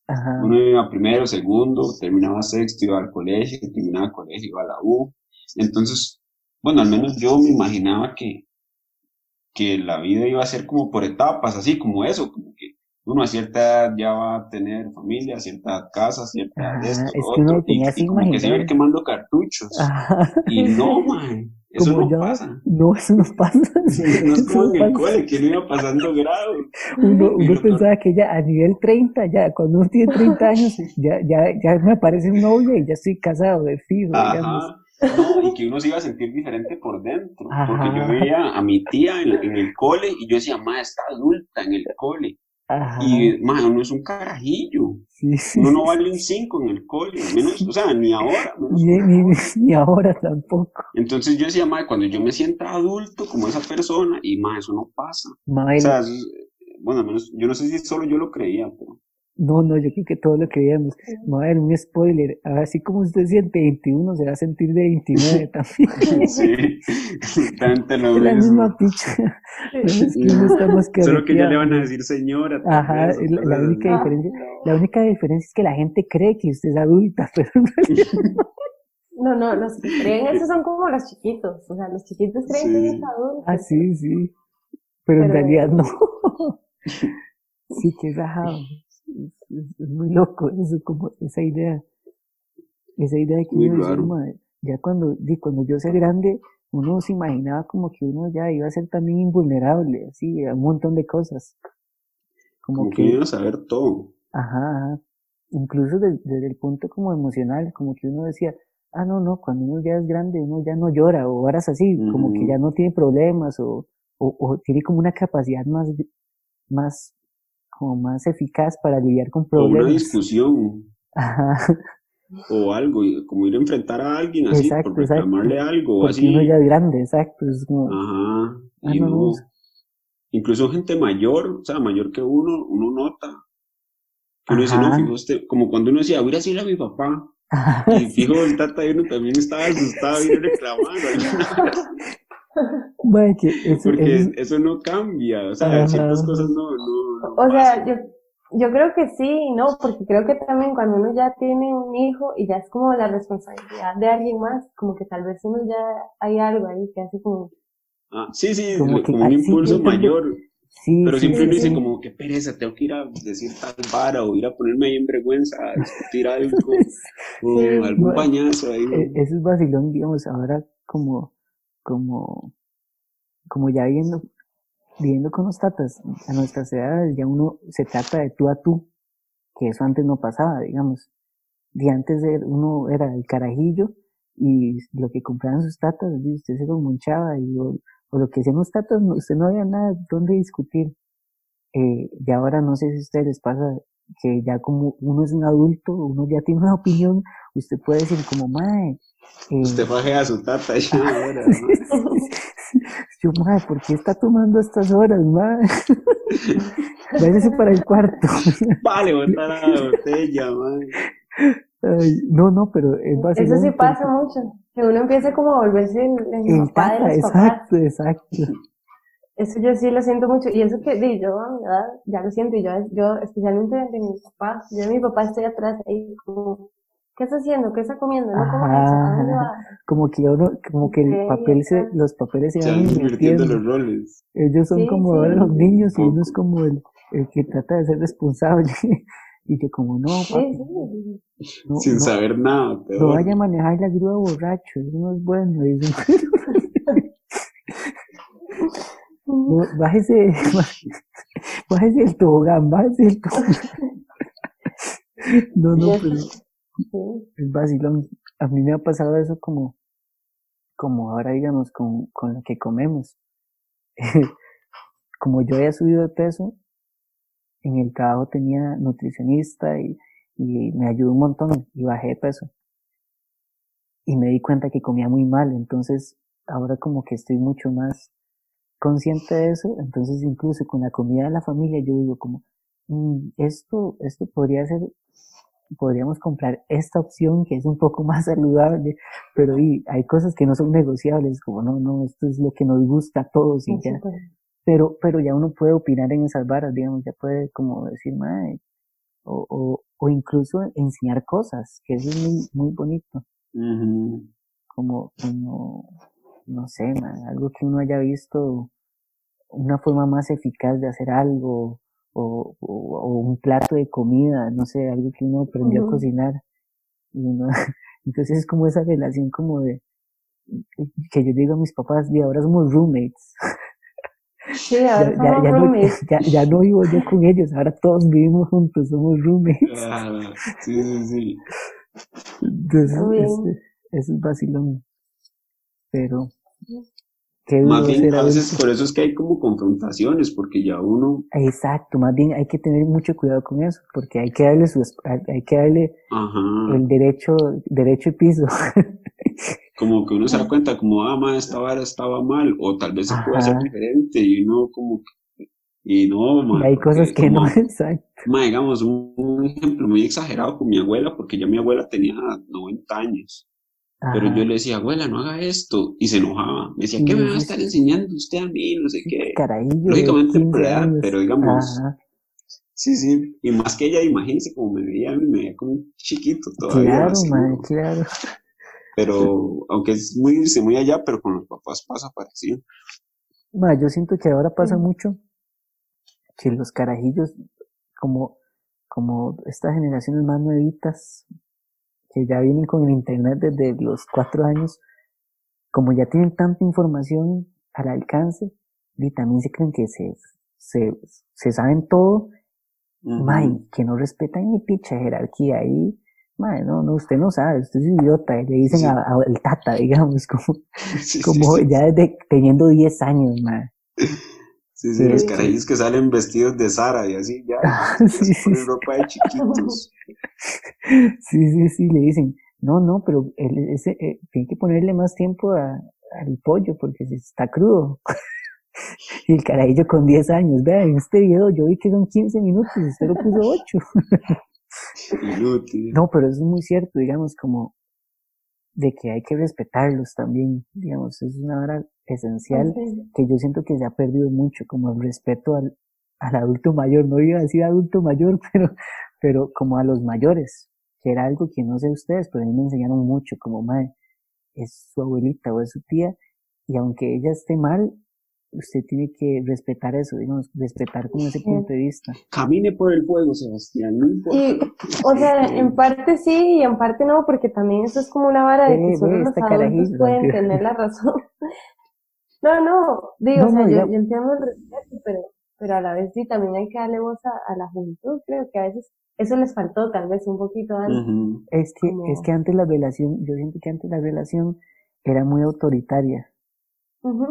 [SPEAKER 2] ajá,
[SPEAKER 4] Uno iba primero, segundo, terminaba sexto, iba al colegio, terminaba el colegio, iba a la U. Entonces, bueno, al menos yo me imaginaba que, que la vida iba a ser como por etapas, así como eso, como que uno a cierta edad ya va a tener familia, a cierta edad casa, cierta edad esto,
[SPEAKER 2] es que
[SPEAKER 4] otro,
[SPEAKER 2] tenía
[SPEAKER 4] y,
[SPEAKER 2] así
[SPEAKER 4] y como que se
[SPEAKER 2] imaginado.
[SPEAKER 4] quemando cartuchos.
[SPEAKER 2] ajá.
[SPEAKER 4] Y no, man, eso
[SPEAKER 2] Como
[SPEAKER 4] no pasa.
[SPEAKER 2] no, eso no pasa.
[SPEAKER 4] No es como
[SPEAKER 2] no
[SPEAKER 4] en el
[SPEAKER 2] pasa.
[SPEAKER 4] cole, que uno iba pasando grados.
[SPEAKER 2] Uno, uno pensaba que ya a nivel 30, ya cuando uno tiene 30 años, ya, ya, ya me aparece un novio y ya estoy casado de fijo, digamos.
[SPEAKER 4] No, y que uno se iba a sentir diferente por dentro. Porque yo veía a mi tía en, en el cole y yo decía, ma, está adulta en el cole.
[SPEAKER 2] Ajá.
[SPEAKER 4] Y, ma, uno es un carajillo.
[SPEAKER 2] sí, sí,
[SPEAKER 4] Uno no vale un 5 en el cole. Menos, o sea, ni ahora.
[SPEAKER 2] Ni,
[SPEAKER 4] ahora.
[SPEAKER 2] ni, ni ahora tampoco.
[SPEAKER 4] Entonces yo decía, ma, cuando yo me sienta adulto como esa persona, y ma, eso no pasa.
[SPEAKER 2] Mae,
[SPEAKER 4] O sea, eso es- bueno, menos, yo no sé si solo yo lo creía, pero.
[SPEAKER 2] No, no, yo creo que todo lo que veíamos. Mae, un spoiler. Así como usted siente 21, se va a sentir de 29 también.
[SPEAKER 4] Sí, tanto lo
[SPEAKER 2] Es la misma picha. Es que uno está más
[SPEAKER 4] Solo que ya le van a decir señora.
[SPEAKER 2] Ajá, la, única diferencia, la única diferencia es que la gente cree que usted es adulta, pero en realidad
[SPEAKER 3] No, no, los que creen eso son como los chiquitos. O sea, los chiquitos creen que
[SPEAKER 4] Sí.
[SPEAKER 3] es adulto.
[SPEAKER 2] Ah, sí, sí. Pero en realidad no. Sí, que rajado. Es, es- es muy loco eso, como esa idea. Esa idea de que
[SPEAKER 4] Muy
[SPEAKER 2] uno. "Mae, ya cuando, cuando yo sea grande, uno se imaginaba como que uno ya iba a ser también invulnerable, así, a un montón de cosas. Como
[SPEAKER 4] Como que
[SPEAKER 2] que,
[SPEAKER 4] iban a saber todo.
[SPEAKER 2] ajá, ajá. Incluso de- desde el punto como emocional, como que uno decía, ah, no, no, cuando uno ya es grande, uno ya no llora, o varas así, como que ya no tiene problemas, o, o, o tiene como una capacidad más, más, como más eficaz para lidiar con
[SPEAKER 4] O una
[SPEAKER 2] problemas.
[SPEAKER 4] discusión
[SPEAKER 2] Ajá,
[SPEAKER 4] o algo, y como ir a enfrentar a alguien así,
[SPEAKER 2] Exacto,
[SPEAKER 4] por
[SPEAKER 2] exacto.
[SPEAKER 4] reclamarle algo
[SPEAKER 2] porque
[SPEAKER 4] así.
[SPEAKER 2] uno ya es grande, exacto, es como,
[SPEAKER 4] Ajá.
[SPEAKER 2] Ah,
[SPEAKER 4] Y
[SPEAKER 2] no.
[SPEAKER 4] Incluso gente mayor, o sea, mayor que uno, uno nota. Que uno dice, no, fijo, este, como cuando uno decía, voy a ir a decirle a mi papá. Y fijo, el tata de uno también estaba asustado y reclamando.
[SPEAKER 2] Que eso-
[SPEAKER 4] Porque
[SPEAKER 2] eso-
[SPEAKER 4] eso no cambia, o sea,
[SPEAKER 2] Ajá.
[SPEAKER 4] ciertas cosas no, no, no
[SPEAKER 3] O sea,
[SPEAKER 4] pasan.
[SPEAKER 3] yo, yo creo que sí y no, porque creo que también cuando uno ya tiene un hijo y ya es como la responsabilidad de alguien más, como que tal vez uno ya hay algo ahí que hace como,
[SPEAKER 4] Ah, sí, sí,
[SPEAKER 2] Como
[SPEAKER 4] como,
[SPEAKER 2] que-
[SPEAKER 4] un
[SPEAKER 2] ah, sí,
[SPEAKER 4] impulso
[SPEAKER 2] también-
[SPEAKER 4] mayor.
[SPEAKER 2] sí,
[SPEAKER 4] Pero
[SPEAKER 2] sí,
[SPEAKER 4] siempre
[SPEAKER 2] sí,
[SPEAKER 4] uno dice
[SPEAKER 2] sí.
[SPEAKER 4] como, qué pereza, tengo que ir a decir tal vara o ir a ponerme ahí en vergüenza a discutir algo o
[SPEAKER 3] Sí,
[SPEAKER 4] algún
[SPEAKER 2] bueno,
[SPEAKER 4] pañazo ahí.
[SPEAKER 2] Eh, Eso es vacilón, digamos, ahora como, como, como ya viendo, viviendo con los tatas, a nuestras edades ya uno se trata de tú a tú, que eso antes no pasaba, digamos. De antes uno era el carajillo y lo que compraban sus tatas, usted se lo monchaba y, o, lo que hacían los tatas, usted no había nada donde discutir. Eh, y ahora no sé si a ustedes les pasa que ya como uno es un adulto, uno ya tiene una opinión, usted puede decir como, mae, eh,
[SPEAKER 4] Usted fajea a su tata ¿no?
[SPEAKER 2] yo, mae, ¿por qué está tomando a estas horas, mae? Váyase para el cuarto.
[SPEAKER 4] Vale, botar la botella.
[SPEAKER 2] Ay, no, no, pero es
[SPEAKER 3] eso sí pasa mucho, que uno empieza como a volverse el, el
[SPEAKER 2] El
[SPEAKER 3] papá de
[SPEAKER 2] tata,
[SPEAKER 3] los papás.
[SPEAKER 2] exacto, exacto.
[SPEAKER 3] Eso yo sí lo siento mucho. Y eso que di, yo a mi edad ya lo siento. Y yo, yo especialmente de mi papá, yo de mi papá estoy atrás ahí como, ¿qué está haciendo? ¿Qué está comiendo? No como eso.
[SPEAKER 2] Como que uno, como que el papel se, los papeles se van
[SPEAKER 4] invirtiendo los roles.
[SPEAKER 2] Ellos son
[SPEAKER 3] Sí,
[SPEAKER 2] como
[SPEAKER 3] sí.
[SPEAKER 2] los niños y uno es como el, el que trata de ser responsable. Y yo como, no,
[SPEAKER 3] Sí,
[SPEAKER 2] papi,
[SPEAKER 3] sí.
[SPEAKER 2] no,
[SPEAKER 4] sin
[SPEAKER 2] no,
[SPEAKER 4] saber nada,
[SPEAKER 2] no
[SPEAKER 4] peor.
[SPEAKER 2] vaya a manejar la grúa borracho, eso no es bueno. No, bájese, bájese el tobogán, bájese el tobogán. no, no, pero es vacilón. A mí me ha pasado eso como, como ahora digamos con, con lo que comemos. como yo había subido de peso, en el trabajo tenía nutricionista y, y me ayudó un montón y bajé de peso. Y me di cuenta que comía muy mal, entonces ahora como que estoy mucho más consciente de eso, entonces incluso con la comida de la familia yo digo como, "Mm, esto, esto podría ser, podríamos comprar esta opción que es un poco más saludable, pero y, hay cosas que no son negociables, como no, no, esto es lo que nos gusta a todos y
[SPEAKER 3] Sí,
[SPEAKER 2] ya,
[SPEAKER 3] pues,
[SPEAKER 2] pero, pero ya uno puede opinar en esas varas, digamos, ya puede como decir, mae, o, o, o incluso enseñar cosas, que eso es muy, muy bonito,
[SPEAKER 4] Ujú.
[SPEAKER 2] como, como, no sé, algo que uno haya visto, una forma más eficaz de hacer algo, o, o, o un plato de comida, no sé, algo que uno aprendió a cocinar, y uno, entonces es como esa relación como de, que yo digo a mis papás, de ahora somos roommates,
[SPEAKER 3] Sí,
[SPEAKER 2] ya,
[SPEAKER 3] ahora
[SPEAKER 2] ya,
[SPEAKER 3] somos
[SPEAKER 2] ya, no, ya, ya no vivo yo con ellos, ahora todos vivimos juntos, somos roommates.
[SPEAKER 4] Ah, sí, sí, sí.
[SPEAKER 2] Entonces,
[SPEAKER 3] Está bien.
[SPEAKER 2] es- eso es vacilón. Pero,
[SPEAKER 4] Más bien, a veces por eso es que hay como confrontaciones, porque ya uno,
[SPEAKER 2] Exacto, más bien hay que tener mucho cuidado con eso, porque hay que darle su, hay hay que darle
[SPEAKER 4] ajá,
[SPEAKER 2] el derecho, derecho y piso.
[SPEAKER 4] como que uno se da cuenta, como, ah, ma, esta vara estaba mal, o tal vez se puede hacer diferente, y uno como que, y no,
[SPEAKER 2] Y
[SPEAKER 4] ma,
[SPEAKER 2] hay
[SPEAKER 4] porque
[SPEAKER 2] cosas que no, exacto.
[SPEAKER 4] ma, digamos, un, un ejemplo muy exagerado con mi abuela, porque ya mi abuela tenía 90 años, pero yo le decía, abuela, no haga esto, y se enojaba, me decía, ¿qué me va a estar enseñando usted a mí? No sé qué.
[SPEAKER 2] Carajillo de
[SPEAKER 4] Lógicamente por
[SPEAKER 2] 15
[SPEAKER 4] edad,
[SPEAKER 2] años.
[SPEAKER 4] pero digamos,
[SPEAKER 2] Ajá.
[SPEAKER 4] sí, sí, y más que ella, imagínense como me veía, a mí me veía como un chiquito todavía,
[SPEAKER 2] Claro,
[SPEAKER 4] así,
[SPEAKER 2] man,
[SPEAKER 4] ¿no?
[SPEAKER 2] claro.
[SPEAKER 4] pero aunque es muy irse muy allá, pero con los papás pasa parecido.
[SPEAKER 2] Ma, yo siento que ahora pasa
[SPEAKER 3] Sí.
[SPEAKER 2] mucho que los carajillos, como, como estas generaciones más nuevitas, que ya vienen con el internet desde los cuatro años, como ya tienen tanta información al alcance, y también se creen que se, se, se saben todo, y que no respetan ni picha jerarquía ahí, ma, no, no, usted no sabe, usted es idiota, le dicen
[SPEAKER 4] Sí.
[SPEAKER 2] a- tata, digamos, como,
[SPEAKER 4] Sí,
[SPEAKER 2] como
[SPEAKER 4] sí.
[SPEAKER 2] ya desde teniendo 10 años, ma.
[SPEAKER 4] Sí, sí, los carajillos que salen vestidos de Sara y así, ya,
[SPEAKER 2] Sí, sí,
[SPEAKER 4] ropa de chiquitos.
[SPEAKER 2] Sí, sí, sí, le dicen, no, no, pero él, ese, eh, tiene que ponerle más tiempo a- al pollo porque está crudo. Y el carajillo con 10 años, vea, en este video yo vi que son 15 minutos, usted lo puso 8.
[SPEAKER 4] Inútil.
[SPEAKER 2] No, pero eso es muy cierto, digamos, como de que hay que respetarlos también, digamos, es una hora esencial que yo siento que se ha perdido mucho, como el respeto al, al adulto mayor, no iba a decir adulto mayor, pero, pero como a los mayores, que era algo que no sé ustedes, pero a mí me enseñaron mucho, como madre, es su abuelita o es su tía, y aunque ella esté mal, usted tiene que respetar eso, digamos, respetar como ese punto de vista.
[SPEAKER 4] Camine por el fuego, Sebastián, no importa.
[SPEAKER 3] Y, o sea, en parte sí y en parte no, porque también eso es como una vara de
[SPEAKER 2] Ve,
[SPEAKER 3] que solo los adultos pueden tener la razón. No, no, digo,
[SPEAKER 2] No,
[SPEAKER 3] o sea,
[SPEAKER 2] no,
[SPEAKER 3] yo, yo entiendo el respeto, pero, pero a la vez sí, también hay que darle voz a, a la juventud, creo que a veces eso les faltó tal vez un poquito antes.
[SPEAKER 4] Ujú.
[SPEAKER 2] Es que,
[SPEAKER 3] Como-
[SPEAKER 2] es que antes la relación, yo siento que antes la relación era muy autoritaria.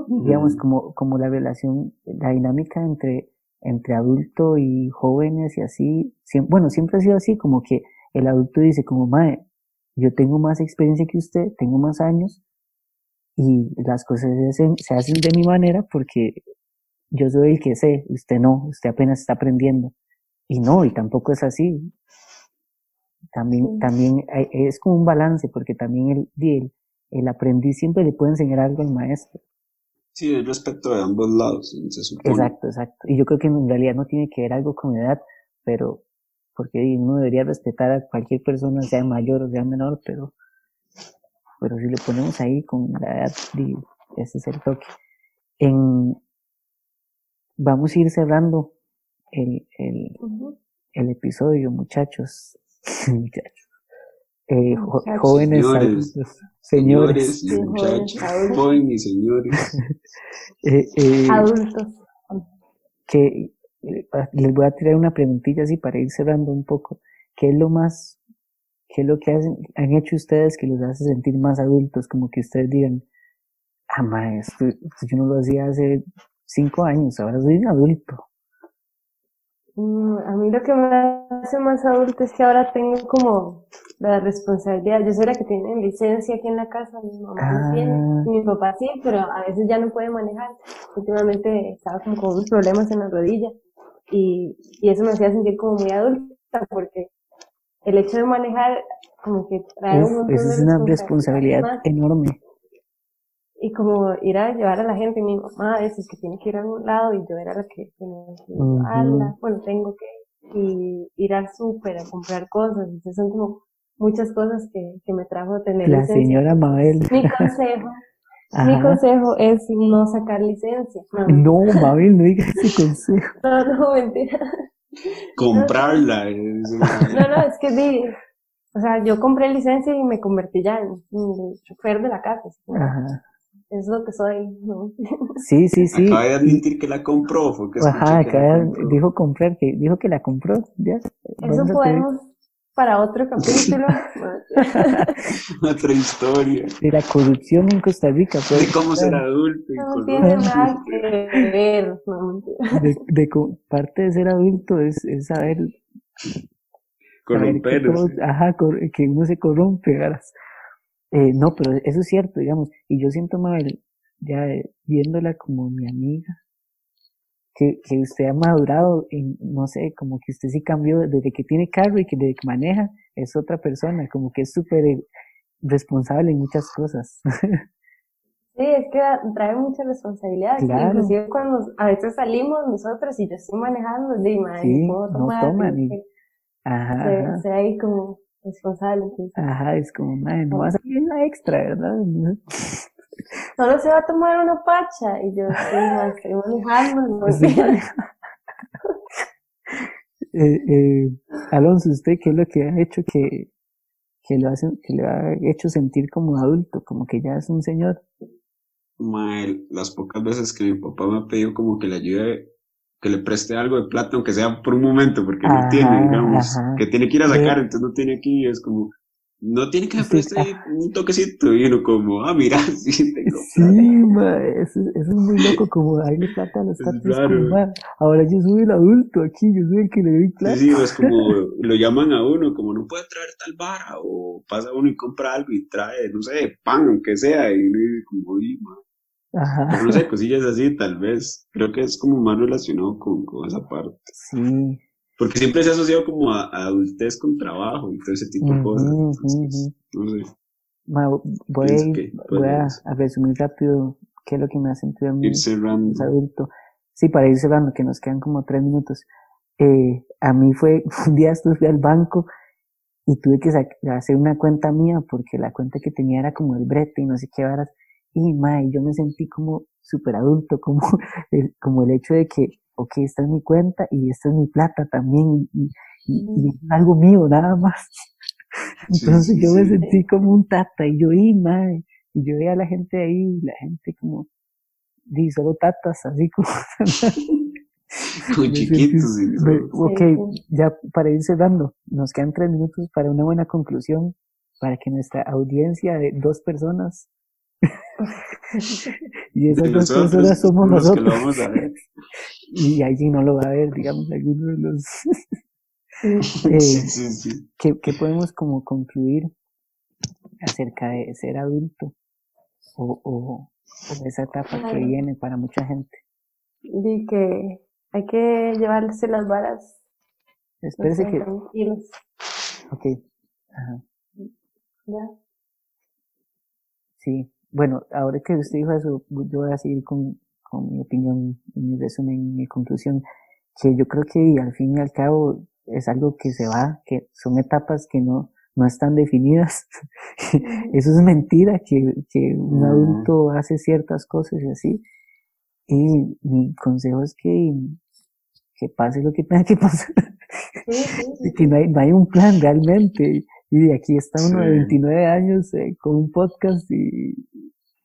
[SPEAKER 2] Digamos, como, como la relación, la dinámica entre, entre adulto y jóvenes y así, siem- bueno, siempre ha sido así, como que el adulto dice como, mae, yo tengo más experiencia que usted, tengo más años, y las cosas se hacen, se hacen de mi manera porque yo soy el que sé, usted no, usted apenas está aprendiendo. Y no, y tampoco es así. También,
[SPEAKER 3] Sí.
[SPEAKER 2] también hay- es como un balance, porque también el, el, el aprendiz siempre le puede enseñar algo al maestro.
[SPEAKER 4] Sí, el respeto de ambos lados, se supone.
[SPEAKER 2] Exacto, exacto. Y yo creo que en realidad no tiene que ver algo con edad, pero porque uno debería respetar a cualquier persona, sea mayor o sea menor, pero, pero si le ponemos ahí con la edad, di, ese es el toque. En, vamos a ir cerrando el, el, episodio, muchachos. muchachos. Eh, jo- jóvenes
[SPEAKER 4] Señores.
[SPEAKER 2] adultos, señores,
[SPEAKER 4] Señores y
[SPEAKER 3] jóvenes
[SPEAKER 4] y señores.
[SPEAKER 2] eh, eh,
[SPEAKER 3] Adultos.
[SPEAKER 2] que eh, les voy a tirar una preguntilla así para ir cerrando un poco. ¿Qué es lo más, qué es lo que hacen, han hecho ustedes que los hace sentir más adultos? Como que ustedes digan, ah, maestro, yo no lo hacía hace cinco años, ahora soy un adulto.
[SPEAKER 3] Mm, a mí lo que me hace más adulto es que ahora tengo como la responsabilidad. Yo soy la que tiene licencia aquí en la casa, mi mamá no tiene,
[SPEAKER 2] Ah.
[SPEAKER 3] mi papá sí, pero a veces ya no puede manejar. Últimamente estaba como con unos problemas en la rodilla y, y eso me hacía sentir como muy adulta porque el hecho de manejar como que trae
[SPEAKER 2] Uf,
[SPEAKER 3] un montón
[SPEAKER 2] eso
[SPEAKER 3] de
[SPEAKER 2] es una responsabilidad
[SPEAKER 3] más.
[SPEAKER 2] enorme.
[SPEAKER 3] y como ir a llevar a la gente, mi mamá a veces que tiene que ir a algún lado y yo era la que tenía que
[SPEAKER 2] Ujú.
[SPEAKER 3] llevarla, bueno, tengo que y ir al súper a comprar cosas, entonces son como muchas cosas que, que me trajo tener
[SPEAKER 2] La
[SPEAKER 3] licencia.
[SPEAKER 2] señora Mabel.
[SPEAKER 3] Mi consejo, mi
[SPEAKER 2] Ajá.
[SPEAKER 3] consejo es no sacar licencia. No,
[SPEAKER 2] No, Mabel, no diga ese consejo.
[SPEAKER 3] no, no, mentira.
[SPEAKER 4] Comprarla.
[SPEAKER 3] No, no, es que di, o sea, yo compré licencia y me convertí ya en, en chofer de la casa.
[SPEAKER 2] Ajá.
[SPEAKER 3] Es lo que soy, ¿no?
[SPEAKER 2] Sí, sí, sí.
[SPEAKER 4] Acaba de admitir que la compró. Fue que escuché
[SPEAKER 2] Ajá,
[SPEAKER 4] que la compró.
[SPEAKER 2] dijo comprar, que dijo que la compró, ya.
[SPEAKER 3] Eso podemos para otro capítulo.
[SPEAKER 4] Otra historia.
[SPEAKER 2] de la corrupción en Costa Rica,
[SPEAKER 4] De
[SPEAKER 2] pues,
[SPEAKER 4] cómo ser adulto.
[SPEAKER 3] No tiene nada que ver. No,
[SPEAKER 2] de, de parte de ser adulto es, es saber, que,
[SPEAKER 4] Corromperse.
[SPEAKER 2] ajá, cor- que uno se corrompe, ¿verdad? Eh, no, pero eso es cierto, digamos, y yo siento, Mabel, ya eh, viéndola como mi amiga, que, que usted ha madurado, en, no sé, como que usted sí cambió desde que tiene carro y que desde que maneja, es otra persona, como que es súper eh, responsable en muchas cosas.
[SPEAKER 3] Sí, es que trae mucha responsabilidad.
[SPEAKER 2] Claro.
[SPEAKER 3] Inclusive cuando a veces salimos nosotros y yo estoy manejando, dime,
[SPEAKER 2] Sí,
[SPEAKER 3] puedo
[SPEAKER 2] no toman
[SPEAKER 3] y
[SPEAKER 2] Ajá,
[SPEAKER 3] se,
[SPEAKER 2] ajá.
[SPEAKER 3] se ahí como responsable. Entonces,
[SPEAKER 2] Ajá, es como, madre, no vas a salir en la extra, ¿verdad?
[SPEAKER 3] solo se va a tomar una pacha y yo sí, manejando. No
[SPEAKER 2] Sí, madre. eh, eh, Alonso, ¿usted qué es lo que ha hecho que, que lo hace, que le ha hecho sentir como adulto, como que ya es un señor?
[SPEAKER 4] Mae, las pocas veces que mi papá me ha pedido como que le ayude, que le preste algo de plata, aunque sea por un momento, porque no tiene, digamos,
[SPEAKER 2] ajá.
[SPEAKER 4] que tiene que ir a
[SPEAKER 2] Sí.
[SPEAKER 4] sacar, entonces no tiene aquí, es como, no tiene que me
[SPEAKER 2] Sí,
[SPEAKER 4] preste un toquecito, y uno como, ah, mira, sí tengo
[SPEAKER 2] Sí, ma, eso, eso es muy loco, como darle plata a los tatis, como, ma, ahora yo soy el adulto aquí, yo soy el que le doy plata.
[SPEAKER 4] Sí, sí, es como, lo llaman a uno, como no puede traer tal vara, o pasa uno y compra algo y trae, no sé, pan, aunque sea, y uno dice como, uy, mae.
[SPEAKER 2] Ajá,
[SPEAKER 4] Pero no sé, cosillas así, tal vez. Creo que es como más relacionado con, con esa parte.
[SPEAKER 2] sí.
[SPEAKER 4] Porque siempre se ha asociado como a, a adultez con trabajo y todo ese tipo de
[SPEAKER 2] Ujú,
[SPEAKER 4] cosas.
[SPEAKER 2] ujú,
[SPEAKER 4] Entonces, no sé,
[SPEAKER 2] Ma, voy,
[SPEAKER 4] que
[SPEAKER 2] voy a, a resumir rápido qué es lo que me ha sentido a mí.
[SPEAKER 4] ir cerrando.
[SPEAKER 2] es adulto. Sí, para ir cerrando, que nos quedan como tres minutos. Eh, a mí fue, un día fui al banco y tuve que hacer una cuenta mía porque la cuenta que tenía era como el brete y no sé qué varas. Y mae, yo me sentí como súper adulto, como el, como el hecho de que, ok, esta es mi cuenta y esta es mi plata también y, y, y es algo mío nada más. Entonces
[SPEAKER 4] sí,
[SPEAKER 2] yo me
[SPEAKER 4] sí.
[SPEAKER 2] sentí como un tata y yo, y mae, y yo veía a la gente ahí, la gente como, di solo tatas, así como. Me
[SPEAKER 4] chiquitos
[SPEAKER 2] sentí- me- ok, ya para ir cerrando, nos quedan tres minutos para una buena conclusión, para que nuestra audiencia de dos personas y esas dos
[SPEAKER 4] nosotros,
[SPEAKER 2] personas somos
[SPEAKER 4] los que lo
[SPEAKER 2] nosotros.
[SPEAKER 4] vamos a ver.
[SPEAKER 2] y alguien no lo va a ver, digamos, alguno de los... Eh,
[SPEAKER 4] Sí, sí, sí.
[SPEAKER 2] ¿qué, qué podemos como concluir acerca de ser adulto o, o, o esa etapa que viene para mucha gente?
[SPEAKER 3] Di que hay que llevarse las varas.
[SPEAKER 2] Espérese que...
[SPEAKER 3] tranquilos.
[SPEAKER 2] Ok. Ajá.
[SPEAKER 3] Ya.
[SPEAKER 2] Sí, bueno, ahora que usted dijo eso, yo voy a seguir con, con mi opinión mi resumen, mi conclusión, que yo creo que al fin y al cabo es algo que se va, que son etapas que no, no están definidas. Eso es mentira, que, que un adulto hace ciertas cosas y así. Y mi consejo es que, que pase lo que tenga que pasar,
[SPEAKER 3] Sí, sí, sí.
[SPEAKER 2] y que no hay, no hay un plan realmente. Y aquí está uno de
[SPEAKER 4] Sí.
[SPEAKER 2] 29 años eh, con un podcast y,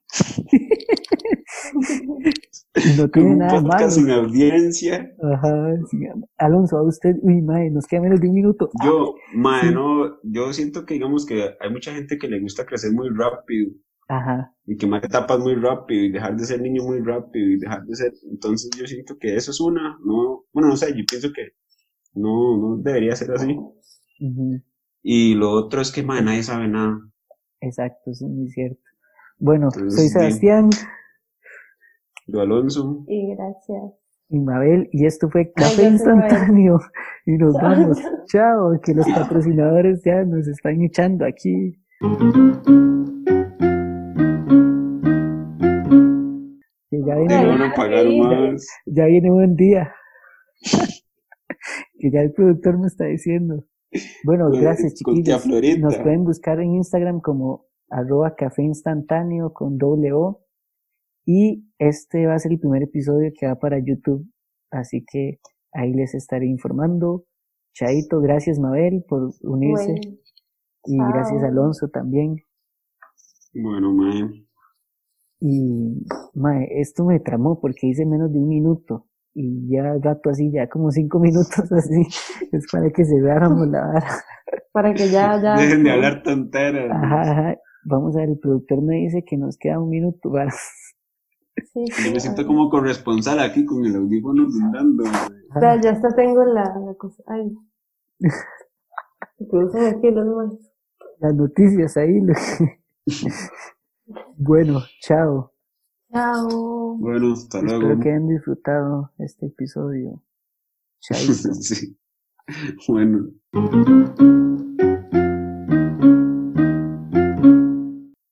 [SPEAKER 2] no tiene
[SPEAKER 4] Un
[SPEAKER 2] nada malo.
[SPEAKER 4] podcast sin audiencia.
[SPEAKER 2] Ajá, sí. Alonso, a usted, uy, mae, nos queda menos de un minuto.
[SPEAKER 4] Yo, mae,
[SPEAKER 2] Sí.
[SPEAKER 4] no, yo siento que digamos que hay mucha gente que le gusta crecer muy rápido
[SPEAKER 2] Ajá,
[SPEAKER 4] y quemar etapas muy rápido y dejar de ser niño muy rápido y dejar de ser, entonces yo siento que eso es una, no, bueno, no sé, yo pienso que no, no debería ser así.
[SPEAKER 2] ujú,
[SPEAKER 4] Y lo otro es que, nadie sabe nada.
[SPEAKER 2] exacto, eso es muy cierto. Bueno,
[SPEAKER 4] Entonces,
[SPEAKER 2] soy
[SPEAKER 4] bien.
[SPEAKER 2] Sebastián
[SPEAKER 4] Yo, Alonso,
[SPEAKER 3] Y gracias.
[SPEAKER 2] y Mabel, y esto fue Café. Instantáneo. Y nos
[SPEAKER 3] Chao.
[SPEAKER 2] vamos. Chao, que los patrocinadores ya nos están echando aquí. Que ya viene,
[SPEAKER 4] van a pagar
[SPEAKER 3] sí.
[SPEAKER 4] más.
[SPEAKER 2] ya viene buen día. que ya el productor me está diciendo. Bueno,
[SPEAKER 4] Con-
[SPEAKER 2] gracias chiquillos. Nos pueden buscar en Instagram como arroba café instantáneo con doble O. Y este va a ser el primer episodio que va para YouTube. Así que ahí les estaré informando. Chaito, gracias Mabel por unirse.
[SPEAKER 3] Bueno,
[SPEAKER 2] y gracias. Alonso también.
[SPEAKER 4] Bueno, mae,
[SPEAKER 2] Y mae, esto me tramó porque hice menos de un minuto. Y ya rato así, ya como cinco minutos así. Es para que cerráramos la vara.
[SPEAKER 3] Para que ya, ya.
[SPEAKER 4] dejen de hablar tonteras.
[SPEAKER 2] Ajá, ajá. Vamos a ver, el productor me dice que nos queda un minuto. para-
[SPEAKER 3] Sí, sí,
[SPEAKER 4] Yo me siento como corresponsal aquí con el audífono brindando. mae.
[SPEAKER 3] Ya, ya hasta tengo la, la cosa. Ay. Aquí los.
[SPEAKER 2] Las noticias ahí. bueno, chao.
[SPEAKER 3] Chao.
[SPEAKER 4] Bueno, hasta luego.
[SPEAKER 2] Espero que hayan disfrutado este episodio. Chaito.
[SPEAKER 4] sí. Bueno.